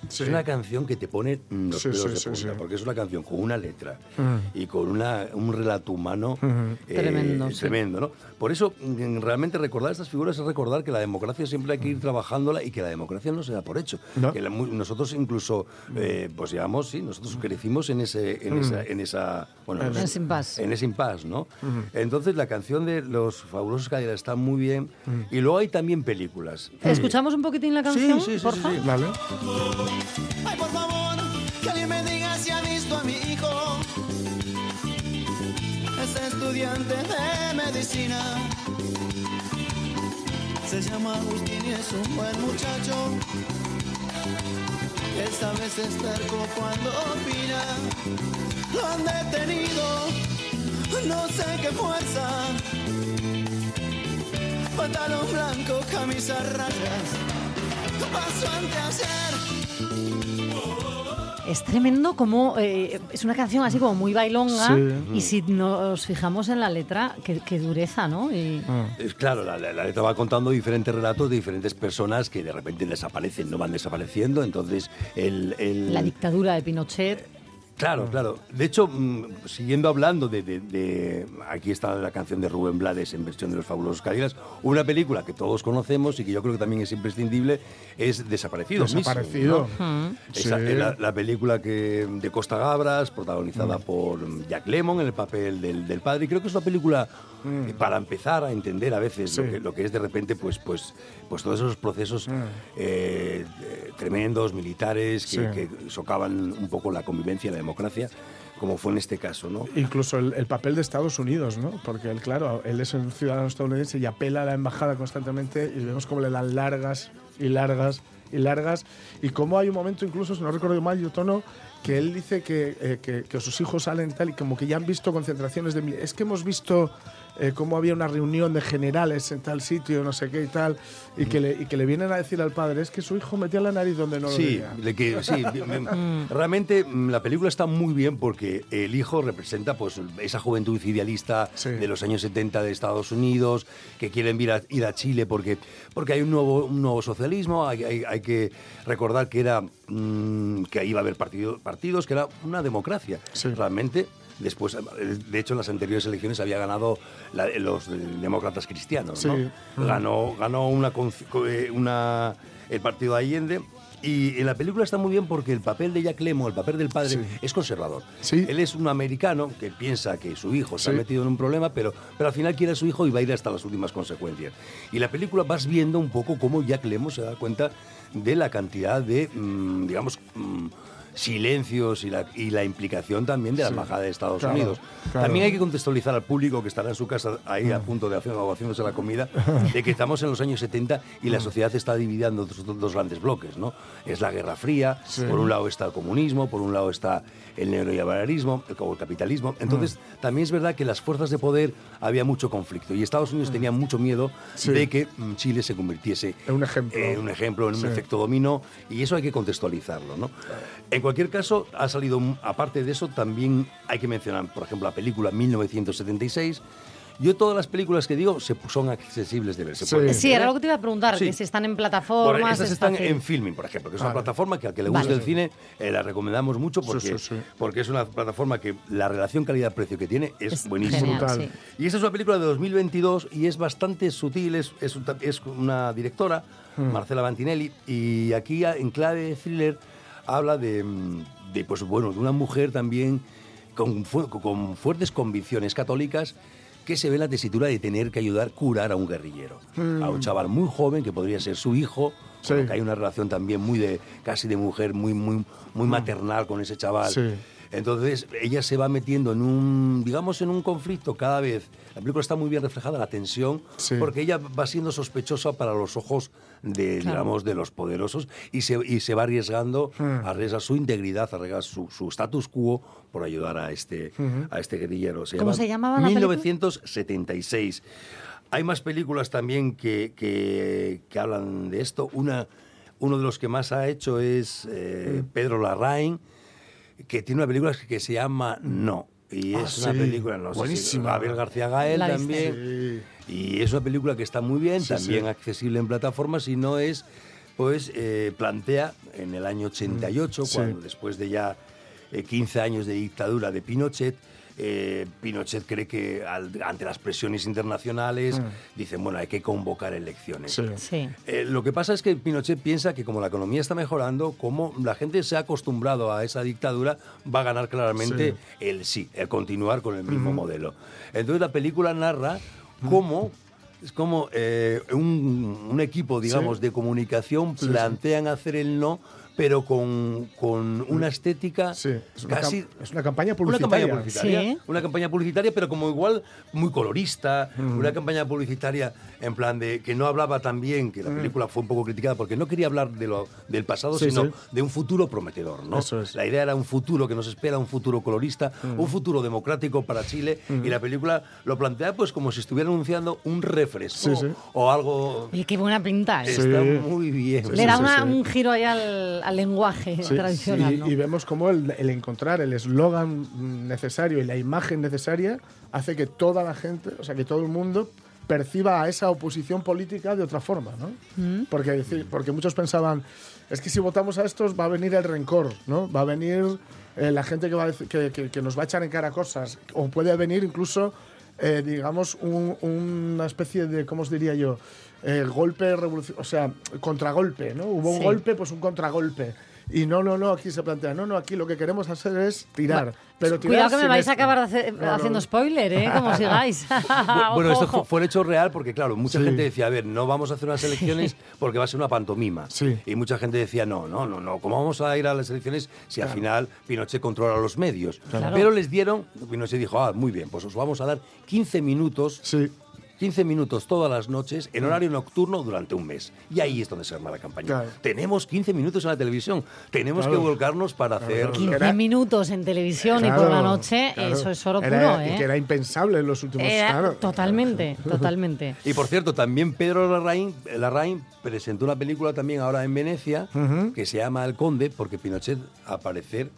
Sí. es una canción que te pone mm, los Sí, pelos sí, de punta, sí. porque es una canción con una letra Mm. y con una, un relato humano eh, Tremendo, sí. tremendo, ¿no? Por eso, mm, realmente recordar estas figuras es recordar que la democracia siempre hay que ir trabajándola y que la democracia no se da por hecho. No. Que la nosotros incluso, eh, pues llevamos, sí, nosotros crecimos en ese, en Mm. esa, en esa, bueno, En ese impasse. en ese impasse, ¿no? Entonces la canción de los fabulosos Cadillacs está muy bien y luego hay también películas. ¿Escuchamos un poquitín la canción? sí, sí, sí, porfa? sí. Vale. Ay, por favor, que alguien me diga si ha visto a mi hijo. Es estudiante de medicina. Se llama Agustín y es un buen muchacho. Esta vez es terco cuando opina. Lo han detenido, no sé qué fuerza. Pantalón blanco, camisa rayas. Pasó anteayer. Es tremendo como eh, es una canción así como muy bailonga Sí. y si nos fijamos en la letra, qué, qué dureza, ¿no? Y, Es claro, la, la- la letra va contando diferentes relatos de diferentes personas que de repente desaparecen, no van desapareciendo, entonces el... el- La dictadura de Pinochet. Claro, claro. De hecho, mm, siguiendo hablando de, de- de- Aquí está la canción de Rubén Blades en versión de Los Fabulosos Cadillacs. Una película que todos conocemos y que yo creo que también es imprescindible es Desaparecido. mismo, Desaparecido. Sí. eh, la, la película que, de Costa Gabras, protagonizada por Jack Lemmon en el papel del, del padre. Y creo que es una película eh, para empezar a entender a veces lo, que, lo que es de repente pues, pues, pues todos esos procesos Mm. eh, tremendos, militares, que, Sí. que socavan un poco la convivencia y la democracia, como fue en este caso, ¿no? Incluso el, el papel de Estados Unidos, ¿no? Porque él, claro, él es un ciudadano estadounidense y apela a la embajada constantemente y vemos cómo le dan largas y largas y largas. Y cómo hay un momento, incluso, si no recuerdo mal, yo tono, que él dice que, eh, que, que sus hijos salen tal y como que ya han visto concentraciones de... Es que hemos visto eh, cómo había una reunión de generales en tal sitio, no sé qué y tal, y que, le, y que le vienen a decir al padre, es que su hijo metía la nariz donde no lo Sí, debía". de que, sí, me- me- realmente mm, la película está muy bien porque el hijo representa pues esa juventud idealista de los años 70 de Estados Unidos que quieren ir a, ir a Chile porque, porque hay un nuevo, un nuevo socialismo, hay, hay- hay que recordar que era mm, que iba a haber partido- partidos, que era una democracia. Realmente Después, de hecho, en las anteriores elecciones había ganado la- los demócratas cristianos. ¿no? Sí. Ganó, ganó una, eh, una, el partido de Allende. Y en la película está muy bien porque el papel de Jack Lemmon, el papel del padre, Sí. es conservador. Él es un americano que piensa que su hijo se ha metido en un problema, pero, pero al final quiere a su hijo y va a ir hasta las últimas consecuencias. Y la película vas viendo un poco cómo Jack Lemmon se da cuenta de la cantidad de, mm, digamos, mm, silencios y la, y la implicación también de la Sí, embajada de Estados claro, Unidos. claro. También hay que contextualizar al público que estará en su casa ahí Mm. a punto de hacer o haciéndose la comida, de que estamos en los años 70 y Mm. la sociedad está dividida en dos, dos grandes bloques, ¿no? Es la Guerra Fría, Sí. por un lado está el comunismo, por un lado está el neoliberalismo, el, o el capitalismo. Entonces, Mm. también es verdad que las fuerzas de poder había mucho conflicto y Estados Unidos tenía mucho miedo Mm. Sí. de que mm, Chile se convirtiese Es un ejemplo. en un ejemplo, en un efecto dominó, y eso hay que contextualizarlo. ¿no? En cualquier caso, ha salido, aparte de eso, también hay que mencionar, por ejemplo, la película 1976. Yo todas las películas que digo se, son accesibles de ver. se Sí. pueden Sí, era lo que te iba a preguntar, Sí. que si están en plataformas. estas es están fácil. en Filming, por ejemplo, que es una Vale. plataforma que al que le Vale. guste el cine eh, la recomendamos mucho porque, Sí, sí, sí. porque es una plataforma que la relación calidad-precio que tiene es, Es buenísima. genial, Brutal. sí. Y esta es una película de 2022 y es bastante sutil, es, es, un- es una directora, Marcela Bantinelli, y aquí en clave de thriller habla de, mm, de, pues, bueno, de una mujer también con, fu- con fuertes convicciones católicas que se ve en la tesitura de tener que ayudar a curar a un guerrillero, a un chaval muy joven que podría ser su hijo, Sí. que hay una relación también muy de casi de mujer, muy muy muy maternal con ese chaval. Sí. Entonces ella se va metiendo en un, digamos, en un conflicto cada vez. La película está muy bien reflejada, la tensión, Sí. porque ella va siendo sospechosa para los ojos de, Claro. digamos, de los poderosos y se, y se va arriesgando, Hmm. arriesga su integridad, arriesga su, su status quo por ayudar a este, a este guerrillero. ¿Cómo se llamaba la película? 1976. Hay más películas también que, que, que hablan de esto. Una, uno de los que más ha hecho es eh, Pedro Larraín, que tiene una película que se llama No. Y Ah, es una sí. película, no sé si Buenísima. Gabriel García Gael La también. Y es una película que está muy bien, Sí, también sí. accesible en plataformas y no es, pues, eh, plantea en el año 88, Mm, Sí. cuando después de ya eh, 15 años de dictadura de Pinochet, eh, Pinochet cree que al- ante las presiones internacionales dicen, bueno, hay que convocar elecciones. Mm. Sí. Sí. Eh, lo que pasa es que Pinochet piensa que como la economía está mejorando, como la gente se ha acostumbrado a esa dictadura, va a ganar claramente el sí, el continuar con el mismo modelo. Entonces la película narra cómo es como eh, un, un equipo, digamos, de comunicación Sí, sí. plantean hacer el no, pero con, con una estética Sí, es una, casi es una campaña una publicitaria. campaña publicitaria, Sí. una campaña publicitaria, pero como igual muy colorista, Mm. una campaña publicitaria en plan de que no hablaba tan bien, que la película fue un poco criticada porque no quería hablar de lo, del pasado, Mm. Sí, sino sí. de un futuro prometedor, ¿no? Eso es. Mm. La idea era un futuro que nos espera, un futuro colorista, un futuro democrático para Chile, y la película lo plantea pues como si estuviera anunciando un refresco Sí, sí. o algo. Oye, qué buena pinta. ¿eh? Sí. Está muy bien. Le da sí, una- sí. un giro ahí al, al lenguaje Sí, tradicional. y, ¿no? y vemos cómo el, el encontrar el eslogan necesario y la imagen necesaria hace que toda la gente, o sea, que todo el mundo perciba a esa oposición política de otra forma, ¿no? Mm. Porque, decir, porque muchos pensaban, es que si votamos a estos va a venir el rencor, ¿no? Va a venir eh, la gente que, va a dec- que, que- que nos va a echar en cara cosas, o puede venir incluso, eh, digamos, un- una especie de, ¿cómo os diría yo? El golpe revolución, o sea, contragolpe, ¿no? Hubo un golpe, pues un contragolpe. Y no, no, no, aquí se plantea, no, no, aquí lo que queremos hacer es tirar. pero tirar Cuidado que me vais a acabar hacer- No, haciendo no. spoiler, ¿eh? Como sigáis. Bu- Bueno, Ojo, esto ojo. fue un hecho real porque, claro, mucha Sí. gente decía, a ver, no vamos a hacer unas elecciones porque va a ser una pantomima. Sí. Y mucha gente decía, no, no, no, no, ¿cómo vamos a ir a las elecciones si al final Pinochet controla los medios? Claro. Pero les dieron, Pinochet dijo, ah, muy bien, pues os vamos a dar 15 minutos. Sí. 15 minutos todas las noches en horario nocturno durante un mes. Y ahí es donde se arma la campaña. Claro. Tenemos 15 minutos en la televisión. Tenemos Claro. que volcarnos para hacer... claro. 15 Era- minutos en televisión y por la noche, claro. eso es oro Era- puro, y ¿eh? que era impensable en los últimos claro. totalmente, totalmente. Y por cierto, también Pedro Larraín, Larraín presentó una película también ahora en Venecia que se llama El Conde, porque Pinochet, a parecer,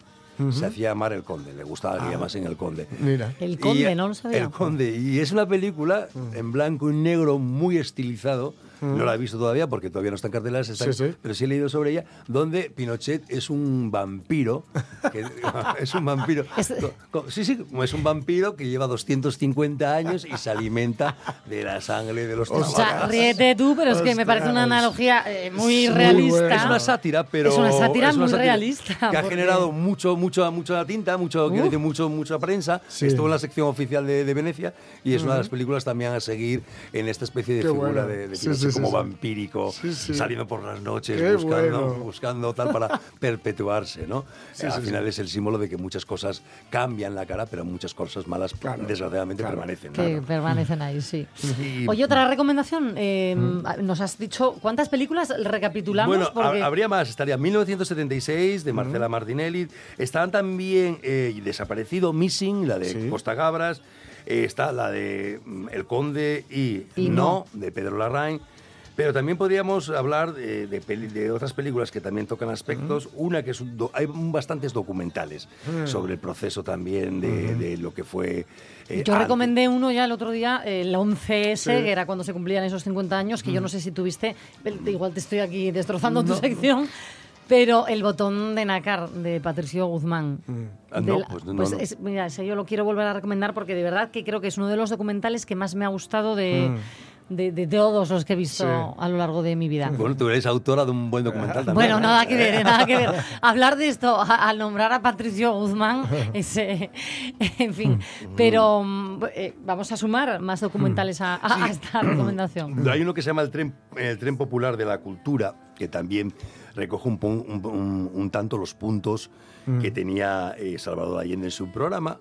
se hacía llamar El Conde. Le gustaba que llamasen El Conde. Mira. El conde, Y, no lo sabía. El Conde. Y es una película en blanco y negro muy estilizado. No la he visto todavía porque todavía no está en carteleras, está- Sí, sí. pero sí he leído sobre ella, donde Pinochet es un vampiro. que- es un vampiro. Es- Sí, sí, es un vampiro que lleva 250 años y se alimenta de la sangre de los O sea, trabajadores. ríete tú, pero es que me parece una Ostras. analogía eh, muy muy realista. buena. Es una sátira, pero Es una sátira es una muy sátira realista, que ha porque- generado mucho, mucho, mucha tinta, mucho, Uf. decir, mucho, mucha prensa. Sí. Estuvo en la sección oficial de, de Venecia y es una de las películas también a seguir en esta especie de Qué figura bueno. de, de sí, sí, como sí. vampírico, Sí, sí. saliendo por las noches, Qué buscando, bueno. buscando tal para perpetuarse, ¿no? Sí, Al sí, final sí. es el símbolo de que muchas cosas cambian la cara, pero muchas cosas malas desgraciadamente permanecen. Que permanecen ahí, sí. Y- Oye, otra recomendación. eh, Nos has dicho, ¿cuántas películas recapitulamos? Bueno, Porque- habría más. Estaría 1976 de Marcela Martinelli. Estaban también eh, Desaparecido, Missing, la de Costa Gabras. Eh, está la de mm, El Conde y, Y no, No. de Pedro Larraín. Pero también podríamos hablar de, de peli- de otras películas que también tocan aspectos. Una que es un do- hay bastantes documentales Mm. sobre el proceso también de, de lo que fue. eh, Yo antes. recomendé uno ya el otro día, el 11S, Sí. que era cuando se cumplían esos 50 años, que yo no sé si tuviste, igual te estoy aquí destrozando tu sección, pero El botón de Nácar, de Patricio Guzmán. Ah, De no, la- pues no, pues no. es- mira, ese yo lo quiero volver a recomendar porque de verdad que creo que es uno de los documentales que más me ha gustado de, de, de todos los que he visto Sí. a lo largo de mi vida. Bueno, tú eres autora de un buen documental también. Bueno, nada que ver, nada que ver. Hablar de esto a- al nombrar a Patricio Guzmán, es, eh, en fin. Pero mm, eh, vamos a sumar más documentales a, a- a esta recomendación. Hay uno que se llama el tren, el tren popular de la cultura, que también recoge un, pon- un- un- un tanto los puntos Mm. que tenía eh, Salvador Allende en su programa.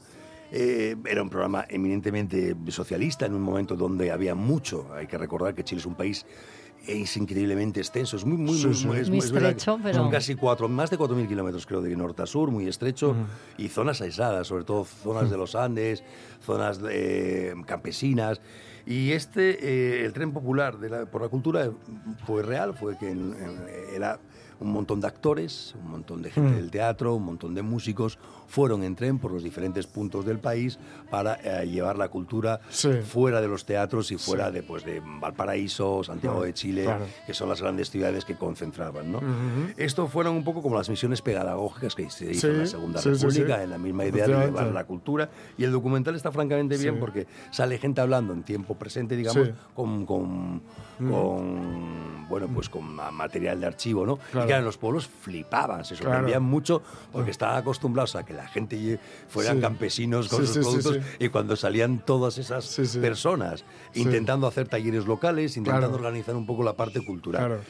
Eh, era un programa eminentemente socialista en un momento donde había mucho. Hay que recordar que Chile es un país es increíblemente extenso, es muy, muy, Sí, muy, sí. Muy es que estrecho, pero- Son casi cuatro, más de 4.000 kilómetros, creo, de norte a sur, muy estrecho, y zonas aisladas, sobre todo zonas de los Andes, zonas eh, campesinas. Y este, eh, el tren popular de la- por la cultura, fue real, fue que en- en- era un montón de actores, un montón de gente del teatro, un montón de músicos, fueron en tren por los diferentes puntos del país para eh, llevar la cultura fuera de los teatros y fuera de, pues, de Valparaíso, Santiago Claro, de Chile, claro. que son las grandes ciudades que concentraban. Esto fueron un poco como las misiones pedagógicas que se hizo en la Sí, Segunda sí, sí, República, sí. en la misma idea de llevar la cultura. Y el documental está francamente bien Sí. porque sale gente hablando en tiempo presente, digamos, Sí. con, con, Mm. con, bueno, pues con ma- material de archivo, ¿no? Claro. Y claro, los pueblos flipaban, se sorprendían mucho porque estaban acostumbrados a que la gente fueran Sí. campesinos con Sí, sus productos y cuando salían todas esas personas intentando hacer talleres locales, intentando Claro. organizar un poco la parte cultural. Claro.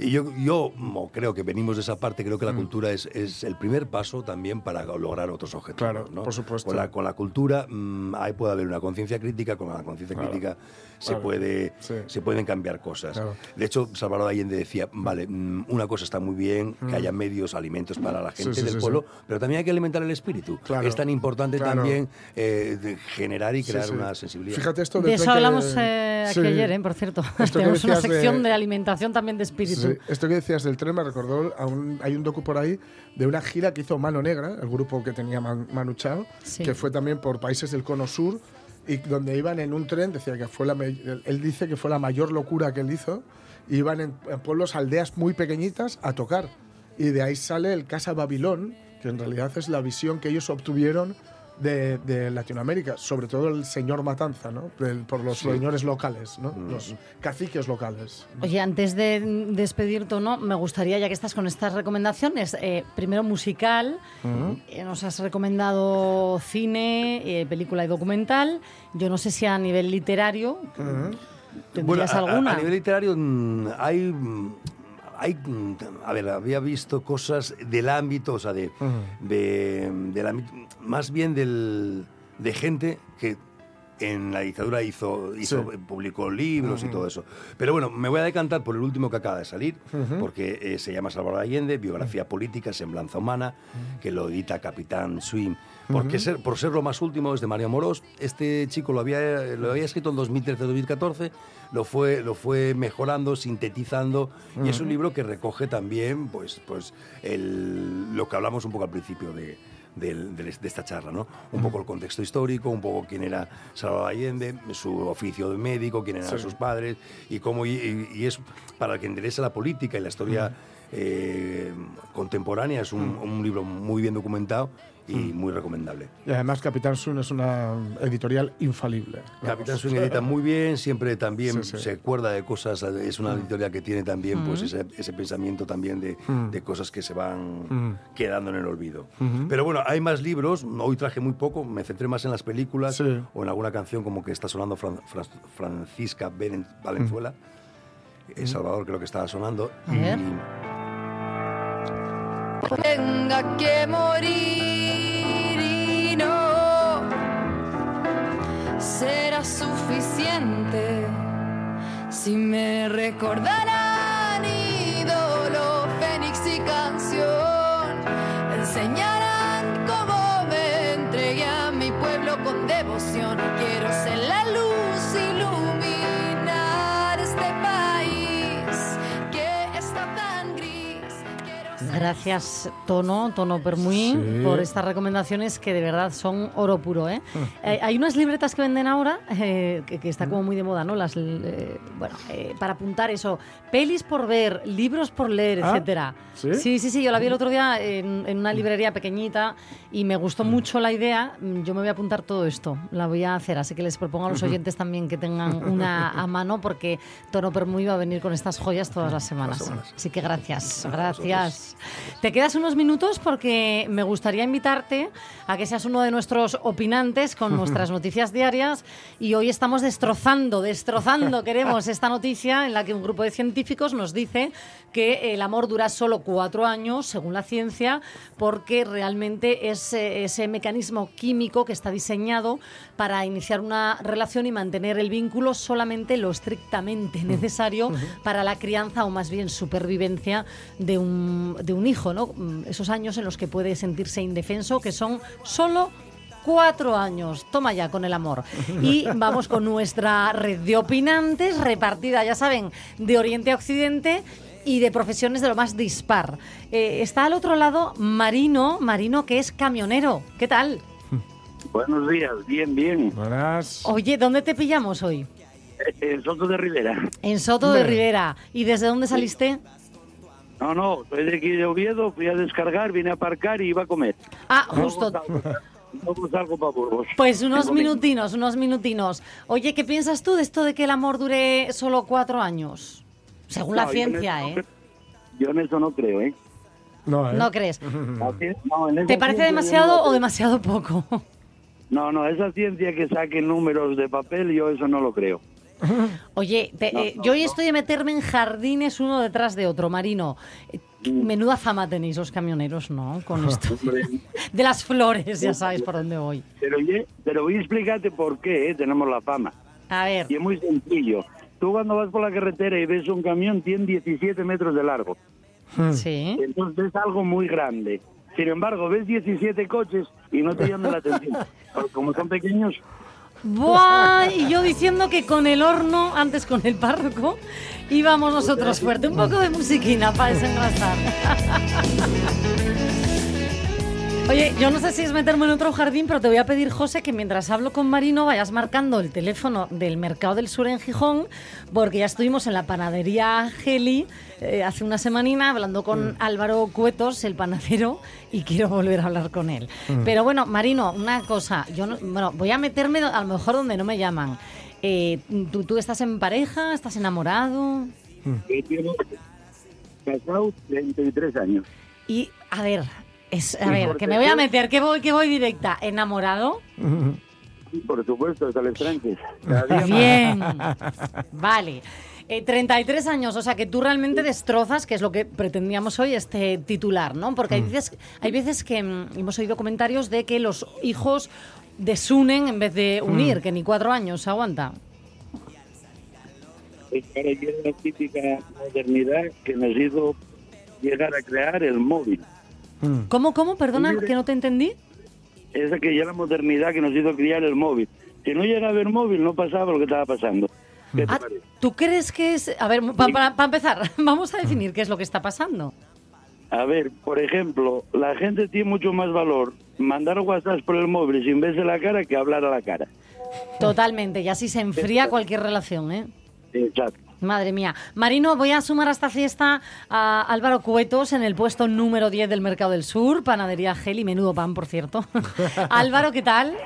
Y yo, yo mo, creo que venimos de esa parte, creo que la Mm. cultura es, es el primer paso también para lograr otros objetivos. Claro, ¿no? por supuesto. Con la, con la cultura mm, ahí puede haber una conciencia crítica, con la conciencia Claro, crítica se, puede, Sí. se pueden cambiar cosas. Claro. De hecho, Salvador Allende decía, vale, mm, una cosa está muy bien, Mm. que haya medios, alimentos para la gente sí, del sí, pueblo, sí. pero también hay que alimentar el espíritu. Claro. Es tan importante Claro. también eh, de generar y crear sí. una sensibilidad. Fíjate esto De del eso que- hablamos eh, aquí Sí. ayer, ¿eh? por cierto. Tenemos una de- sección de... alimentación también de espíritu. Sí, esto que decías del tren me recordó, a un- hay un docu por ahí de una gira que hizo Mano Negra, el grupo que tenía Man- Manu Chao, Sí. que fue también por países del cono sur y donde iban en un tren, decía que fue la, él dice que fue la mayor locura que él hizo, iban en, en pueblos, aldeas muy pequeñitas a tocar y de ahí sale el Casa Babilón, que en realidad es la visión que ellos obtuvieron de, de Latinoamérica, sobre todo el señor Matanza, ¿no? Por los Sí. señores locales, ¿no? los caciques locales. Oye, antes de despedirte o no, me gustaría, ya que estás con estas recomendaciones, eh, primero musical, eh, nos has recomendado cine, eh, película y documental. Yo no sé si a nivel literario tendrías Bueno, a- a- alguna. A, nivel literario mm, hay, mm, hay, a ver, había visto cosas del ámbito, o sea, de, de- del ámbito, más bien del, de gente que en la dictadura hizo, hizo Sí. publicó libros y todo eso. Pero bueno, me voy a decantar por el último que acaba de salir, porque eh, se llama Salvador Allende, biografía política, semblanza humana, que lo edita Capitán Swim. Porque ser, por ser lo más último es de Mario Morós. Este chico lo había, lo había escrito en 2013-2014, lo fue, lo fue mejorando, sintetizando, y es un libro que recoge también pues, pues el- lo que hablamos un poco al principio de, del- de esta charla, ¿no? Un poco el contexto histórico, un poco quién era Salvador Allende, su oficio de médico, quién eran Sí. sus padres, y cómo y, y- es para el que interesa la política y la historia eh, contemporánea, es un, un libro muy bien documentado y muy recomendable. Y además Capitán Sun es una editorial infalible. Capitán Vamos. Swing edita muy bien, siempre también Sí, sí. se acuerda de cosas, es una editorial que tiene también pues Mm. ese, ese pensamiento también de, Mm. de cosas que se van Mm. quedando en el olvido. Ujú. Pero bueno, hay más libros, hoy traje muy poco, me centré más en las películas Sí. o en alguna canción como que está sonando Fran- Fran- Francisca Benen- Valenzuela. eh, Salvador creo que estaba sonando. A ver. Tenga que morir y no será suficiente si me recordarán Gracias, Tono, Tono Permuy, Sí. por estas recomendaciones que de verdad son oro puro. ¿eh? Eh, hay unas libretas que venden ahora, eh, que, que está como muy de moda, ¿no? Las, eh, bueno, eh, para apuntar eso, pelis por ver, libros por leer, Ah, etcétera. ¿sí? sí, sí, sí, yo la vi el otro día en, en una librería pequeñita y me gustó mucho la idea. Mm, Yo me voy a apuntar todo esto, la voy a hacer, así que les propongo a los oyentes también que tengan una a mano porque Tono Permuy va a venir con estas joyas todas las semanas. Así que gracias, gracias. Te quedas unos minutos porque me gustaría invitarte a que seas uno de nuestros opinantes con nuestras noticias diarias. Y hoy estamos destrozando, destrozando, queremos esta noticia en la que un grupo de científicos nos dice que el amor dura solo cuatro años, según la ciencia, porque realmente es eh, ese mecanismo químico que está diseñado para iniciar una relación y mantener el vínculo solamente lo estrictamente necesario para la crianza o más bien supervivencia de un, de un hijo, ¿no? Mm, Esos años en los que puede sentirse indefenso, que son solo cuatro años. Toma ya con el amor. Y vamos con nuestra red de opinantes repartida, ya saben, de Oriente a Occidente y de profesiones de lo más dispar. Eh, está al otro lado Marino, Marino que es camionero. ¿Qué tal? Buenos días, bien, bien. Buenas. Oye, ¿dónde te pillamos hoy? En Soto de Rivera. En Soto de. Rivera. ¿Y desde dónde saliste? No, no, soy de aquí de Oviedo, fui a descargar, vine a aparcar y iba a comer. Ah, justo. Luego salgo para Burgos. Pues unos minutinos, unos minutinos. Oye, ¿qué piensas tú de esto de que el amor dure solo cuatro años? Según la No, ciencia, ¿eh? no Yo en eso no creo, ¿eh? No, ¿No crees? Así- no, en esa ¿Te parece demasiado no o demasiado poco? No, no, esa ciencia que saquen números de papel, yo eso no lo creo. Oye, te- No, eh, no, yo hoy estoy de meterme en jardines uno detrás de otro, Marino. Mm. Menuda fama tenéis los camioneros, ¿no? Con esto. De las flores, ya sabes por dónde voy. pero, oye, pero voy a explicarte por qué ¿eh? tenemos la fama. A ver. Y es muy sencillo. Tú cuando vas por la carretera y ves un camión, tiene 17 metros de largo. Sí. Entonces es algo muy grande. Sin embargo, ves 17 coches y no te llama la atención. Porque como son pequeños, ¡Buah! Y yo diciendo que con el horno, antes con el párroco, íbamos nosotros fuerte. Un poco de musiquina para desengrasar. Oye, yo no sé si es meterme en otro jardín, pero te voy a pedir, José, que mientras hablo con Marino vayas marcando el teléfono del Mercado del Sur en Gijón, porque ya estuvimos en la panadería Geli eh, hace una semanina hablando con Álvaro Cuetos, el panadero, y quiero volver a hablar con él. Mm. Pero bueno, Marino, una cosa, yo no- bueno, voy a meterme a lo mejor donde no me llaman. Eh, ¿tú, ¿Tú estás en pareja? ¿Estás enamorado? llevo casado 33 años. Y, a ver, es, a Y ver, que me voy a meter, que voy, que voy directa. ¿Enamorado? Por supuesto, hasta el. Bien. Vale. Eh, 33 años, o sea que tú realmente destrozas, que es lo que pretendíamos hoy, este titular, ¿no? Porque hay Mm. veces, hay veces que mm, hemos oído comentarios de que los hijos desunen en vez de unir, Mm. que ni cuatro años aguanta. Es la típica modernidad que nos hizo llegar a crear el móvil. ¿Cómo, cómo? Perdona, que no te entendí. Esa que ya la modernidad que nos hizo crear el móvil. Si no llega a haber móvil, no pasaba lo que estaba pasando. ¿Qué te Ah, parece? ¿Tú crees que es...? A ver, para empezar, vamos a definir qué es lo que está pasando. A ver, por ejemplo, la gente tiene mucho más valor mandar WhatsApp por el móvil sin verse la cara que hablar a la cara. Totalmente, y así se enfría cualquier relación, ¿eh? Exacto. Madre mía. Marino, voy a sumar a esta fiesta a Álvaro Cuetos en el puesto número 10 del Mercado del Sur, Panadería Geli, menudo pan, por cierto. Álvaro, ¿qué tal?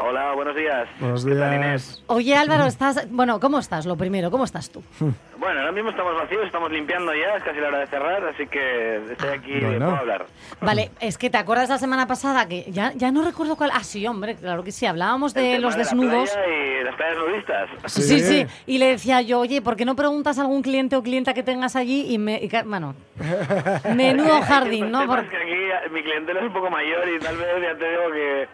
Hola, buenos días. Buenos ¿Qué tal, días. Inés? Oye, Álvaro, estás... Bueno, ¿cómo estás? Lo primero, ¿cómo estás tú? Bueno, ahora mismo estamos vacíos, estamos limpiando ya, es casi la hora de cerrar, así que estoy aquí Bueno. puedo hablar. Vale, es que te acuerdas la semana pasada que ya, ya no recuerdo cuál. Ah, sí, hombre, claro que sí. Hablábamos de los la desnudos. playa y las playas nudistas. Sí, sí. Y le decía yo, oye, ¿por qué no preguntas a algún cliente o clienta que tengas allí? Y me. y ca- bueno, menudo jardín, ¿no? Sepas Por- que aquí mi clientela es un poco mayor y tal vez ya te digo que...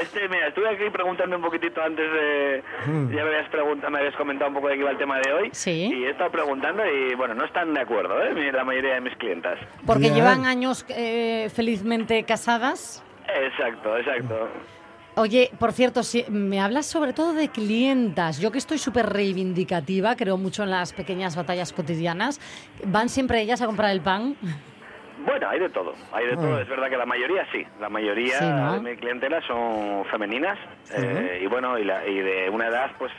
Este, mira, estuve aquí preguntando un poquitito antes de... Hmm. Ya me habías, preguntado, me habías comentado un poco de qué iba el tema de hoy. Sí. Y he estado preguntando y, bueno, no están de acuerdo, ¿eh? La mayoría de mis clientas. Porque Bien. llevan años eh, felizmente casadas. Exacto, exacto. Oye, por cierto, si me hablas sobre todo de clientas. Yo que estoy súper reivindicativa, creo mucho en las pequeñas batallas cotidianas. ¿Van siempre ellas a comprar el pan? Bueno, hay de todo, hay de Ah. todo. Es verdad que la mayoría sí, la mayoría Sí, ¿no? de mi clientela son femeninas eh, y bueno, y, la- y de una edad pues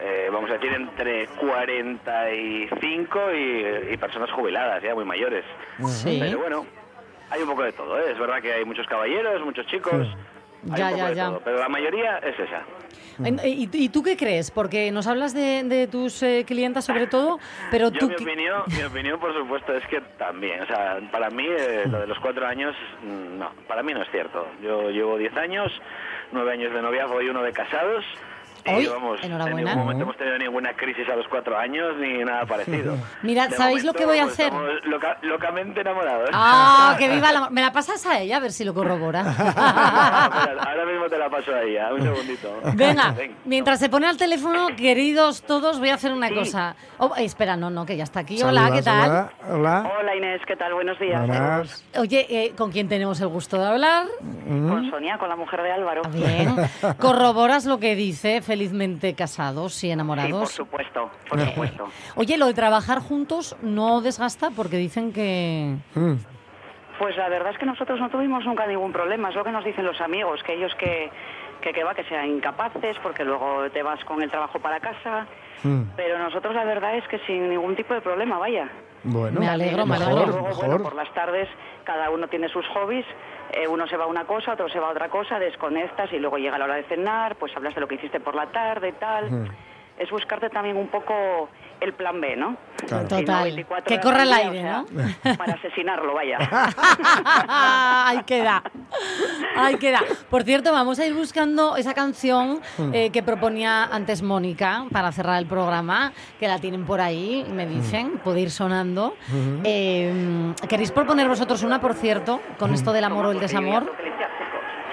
eh, vamos a decir entre 45 y, y personas jubiladas, ya muy mayores. Sí. Pero bueno, hay un poco de todo, ¿eh? es verdad que hay muchos caballeros, muchos chicos. Hay Ya, un poco ya, de ya. todo, pero la mayoría es esa. ¿Y, y tú qué crees? Porque nos hablas de, de tus eh, clientas sobre todo, pero Yo tú... mi opinión, mi opinión, por supuesto, es que también, o sea, para mí eh, lo de los cuatro años, mm, no, para mí no es cierto. Yo llevo diez años, nueve años de noviazgo y uno de casados. Y Hoy, vamos, enhorabuena. en ningún momento hemos tenido ninguna crisis a los cuatro años ni nada parecido. Mira, De ¿sabéis lo que voy a pues, hacer? Estamos loca- locamente enamorados. ¡Ah, que viva la... Me la pasas a ella, a ver si lo corrobora. Ahora mismo te la paso a ella, un segundito. Venga, mientras se pone al teléfono, queridos todos, voy a hacer una cosa. Oh, espera, no, no, que ya está aquí. Hola, ¿qué tal? Hola, hola. Hola Inés, ¿qué tal? Buenos días. Buenas. Oye, eh, ¿con quién tenemos el gusto de hablar? Con Sonia, con la mujer de Álvaro. Bien. ¿Corroboras lo que dice felizmente casados y Sí, por enamorados? supuesto, por supuesto. Oye, lo de trabajar juntos no desgasta porque dicen que... Pues la verdad es que nosotros no tuvimos nunca ningún problema, es lo que nos dicen los amigos, que ellos que, que, que va, que sean incapaces, porque luego te vas con el trabajo para casa, pero nosotros la verdad es que sin ningún tipo de problema, vaya. Bueno, Me alegro, me mejor, alegro. Luego, mejor. bueno, por las tardes cada uno tiene sus hobbies, eh, uno se va a una cosa, otro se va a otra cosa, desconectas y luego llega la hora de cenar, pues hablas de lo que hiciste por la tarde y tal. Es buscarte también un poco el plan B, ¿no? Claro. Si no, Total. 24 Que corra el día, aire, o sea, Para asesinarlo, vaya. Ahí queda. Ahí queda. Por cierto, vamos a ir buscando esa canción eh, que proponía antes Mónica para cerrar el programa, que la tienen por ahí, me dicen, puede ir sonando. Eh, ¿Queréis proponer vosotros una, por cierto, con esto del amor o el desamor?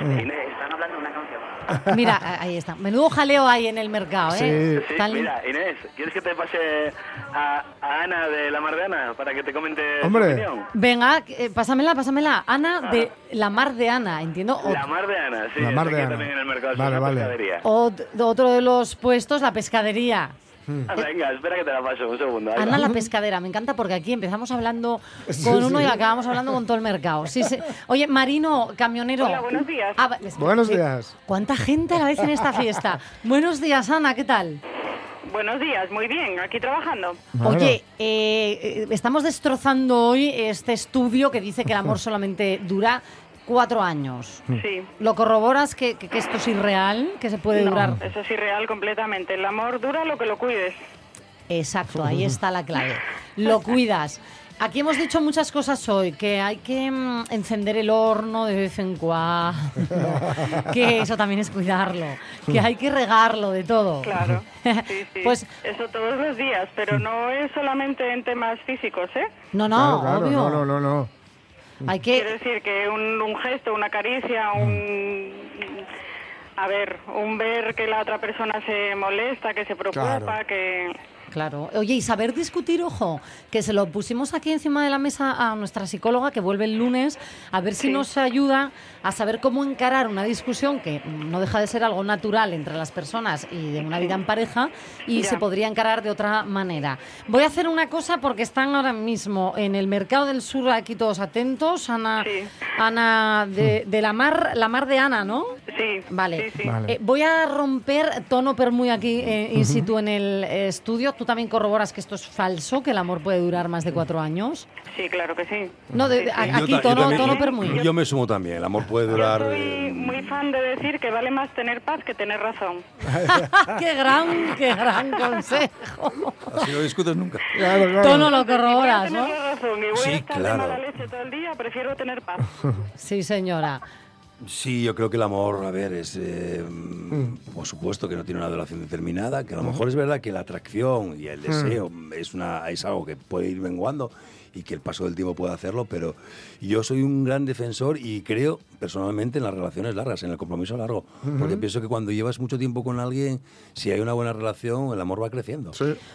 Inés, Están hablando de una canción. Mira, ahí está. Menudo jaleo hay en el mercado, ¿eh? Sí, Tan- mira, Inés, ¿quieres que te pase a, a Ana de la Mar de Ana para que te comente Hombre. opinión? Venga, eh, pásamela, pásamela. Ana de la mar de Ana, entiendo. O- La Mar de Ana, sí, La Mar de aquí Ana. también en el mercado, Vale, vale. pescadería. Ot- otro de los puestos, la pescadería. Venga, espera que te la paso, un segundo. ahí Ana va. la pescadera, me encanta porque aquí empezamos hablando Sí, con uno sí. y acabamos hablando con todo el mercado. Sí, sí. Oye, Marino, camionero. Hola, buenos días. Ah, Buenos días. ¿Cuánta gente a la vez en esta fiesta? Buenos días, Ana, ¿qué tal? Buenos días, muy bien, aquí trabajando. Bueno. Oye, eh, eh, estamos destrozando hoy este estudio que dice que el amor solamente dura cuatro años. Sí. ¿Lo corroboras que, que- que esto es irreal, que se puede No, durar? eso es irreal completamente. El amor dura lo que lo cuides. Exacto, ahí está la clave. Lo cuidas. Aquí hemos dicho muchas cosas hoy, que hay que mm, encender el horno de vez en cuando, que eso también es cuidarlo, que hay que regarlo de todo. Claro. Sí, sí. Pues Eso todos los días, pero no es solamente en temas físicos, ¿eh? no, no, Claro, claro, obvio. no, no, no, no. Hay Quiero que decir que un, un gesto, una caricia, un... A ver, un ver que la otra persona se molesta, que se preocupa, Claro. que... Claro. Oye, y saber discutir, ojo, que se lo pusimos aquí encima de la mesa a nuestra psicóloga que vuelve el lunes, a ver si Sí. nos ayuda a saber cómo encarar una discusión que no deja de ser algo natural entre las personas y de una vida en pareja y Ya. se podría encarar de otra manera. Voy a hacer una cosa porque están ahora mismo en el mercado del sur aquí todos atentos. Ana, Sí. Ana de, de la mar, la mar de Ana, ¿no? Sí, Vale. sí, sí. Vale. Eh, voy a romper tono per muy aquí eh, in situ en el estudio. ¿Tú también corroboras que esto es falso, que el amor puede durar más de cuatro años? Sí, claro que sí. No, de- Sí, a- sí. Yo aquí yo tono, yo- permuy. Yo me sumo también. El amor puede durar. Soy eh, muy fan de decir que vale más tener paz que tener razón. qué gran, qué gran consejo. Así no discutes nunca. Tono lo corroboras, ¿no? Razón y voy Sí, a estar claro. de mala leche todo el día, prefiero tener paz. Sí, señora. Sí, yo creo que el amor, a ver, es. eh, por supuesto que no tiene una duración determinada, que a lo mejor es verdad que la atracción y el deseo es, una, es algo que puede ir menguando y que el paso del tiempo puede hacerlo, pero yo soy un gran defensor y creo personalmente en las relaciones largas, en el compromiso largo, porque Ujú. pienso que cuando llevas mucho tiempo con alguien, si hay una buena relación, el amor va creciendo.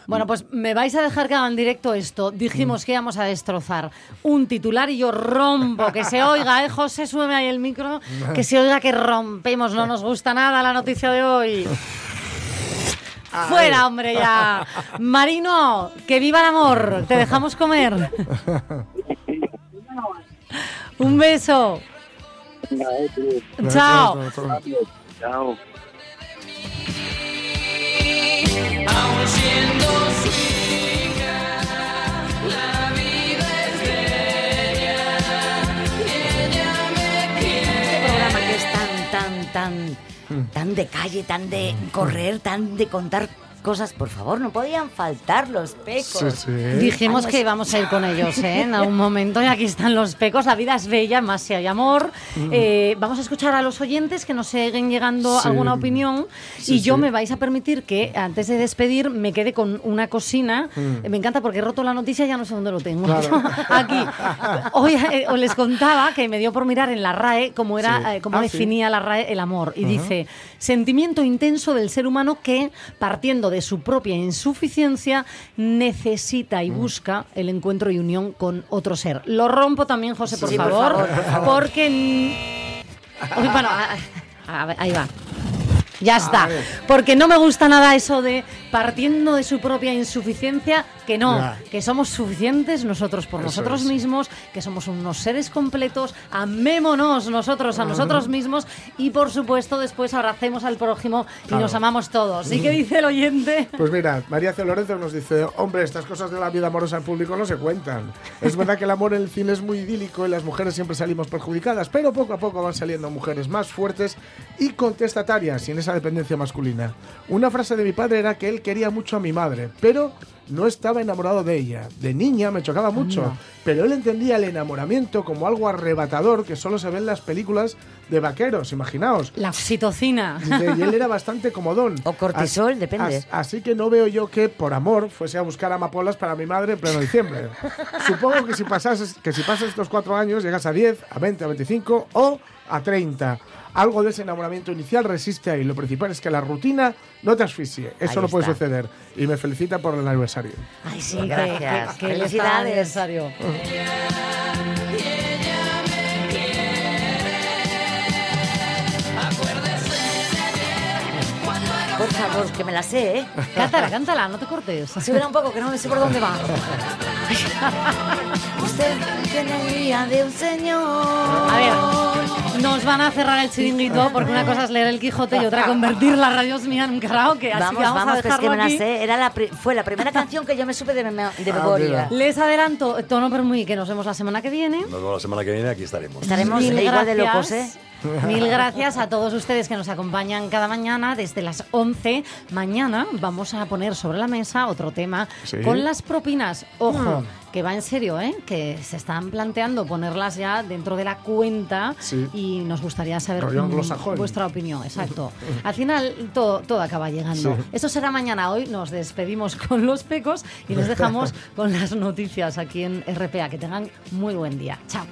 Bueno, pues me vais a dejar que haga en directo esto. Dijimos que íbamos a destrozar un titular y yo rompo. Que se oiga, ¿eh, José? Súbeme ahí el micro. Que se oiga que rompemos. No nos gusta nada la noticia de hoy. Fuera, hombre, ya. Marino, que viva el amor. Te dejamos comer. Un beso. Chao. Chao. Aún siendo hija, la vida es bella y ella me quiere. Este programa que es tan, tan, tan, tan de calle, tan de correr, tan de contar cosas, por favor, no podían faltar los pecos. Dijimos Ay, que íbamos a ir con ellos ¿eh? en algún momento y aquí están los pecos. La vida es bella, más si hay amor. Eh, vamos a escuchar a los oyentes que nos siguen llegando Sí. alguna opinión Sí, y yo sí. me vais a permitir que antes de despedir me quede con una cocina. Mm. Me encanta porque he roto la noticia y ya no sé dónde lo tengo. Claro. aquí. Hoy eh, os les contaba que me dio por mirar en la RAE cómo era, Sí. eh, cómo Ah, definía la RAE el amor y Ajá. dice sentimiento intenso del ser humano que partiendo de su propia insuficiencia necesita Mm. y busca el encuentro y unión con otro ser. Lo rompo también, José, por, Sí, favor, favor, por favor. porque Uy, bueno, a- a ver, ahí va. Ya está. Porque no me gusta nada eso de partiendo de su propia insuficiencia, que no, Ya. que somos suficientes nosotros por Eso nosotros es. mismos, que somos unos seres completos, amémonos nosotros a nosotros mismos y por supuesto después abracemos al prójimo y Claro. nos amamos todos. ¿Y qué dice el oyente? Pues mira, María C. Lorenzo nos dice, hombre, estas cosas de la vida amorosa en público no se cuentan. Es verdad que el amor en el cine es muy idílico y las mujeres siempre salimos perjudicadas, pero poco a poco van saliendo mujeres más fuertes y contestatarias sin esa dependencia masculina. Una frase de mi padre era que él quería mucho a mi madre, pero no estaba enamorado de ella. De niña me chocaba mucho, pero él entendía el enamoramiento como algo arrebatador que solo se ve en las películas de vaqueros, imaginaos. La oxitocina. Y él era bastante comodón. O cortisol, depende. as- así que no veo yo que por amor fuese a buscar amapolas para mi madre en pleno diciembre. Supongo que si pasas que si pasas estos cuatro años llegas a 10, a 20, a 25 o a 30. Algo de ese enamoramiento inicial resiste ahí. Lo principal es que la rutina no te asfixie. Eso Ahí no puede está. suceder. Y me felicita por el aniversario. Ay, sí, Gracias. de Felicidades. aniversario. Por favor, que me la sé, ¿eh? Cántala, cántala, no te cortes. Súbela un poco, que no me sé por dónde va. Usted tiene el día de un señor. A ver, nos van a cerrar el chiringuito porque una cosa es leer el Quijote y otra convertir la radio mía en un karaoke. Así Vamos, que vamos, vamos, a que es que dejarlo me la aquí. sé. Era la pri- fue la primera canción que yo me supe de, de Ah, memoria. Les adelanto, tono per muy, que nos vemos la semana que viene. Nos vemos la semana que viene, aquí estaremos. Estaremos Mil igual de gracias. locos, ¿eh? Mil gracias a todos ustedes que nos acompañan cada mañana desde las 11. Mañana vamos a poner sobre la mesa otro tema Sí. con las propinas. Ojo, Mm. que va en serio, ¿eh? que se están planteando ponerlas ya dentro de la cuenta Sí. y nos gustaría saber mm, vuestra opinión. Exacto. Al final todo, todo acaba llegando. Sí. Eso será mañana. Hoy nos despedimos con los pecos y les dejamos con las noticias aquí en RPA. Que tengan muy buen día. Chao.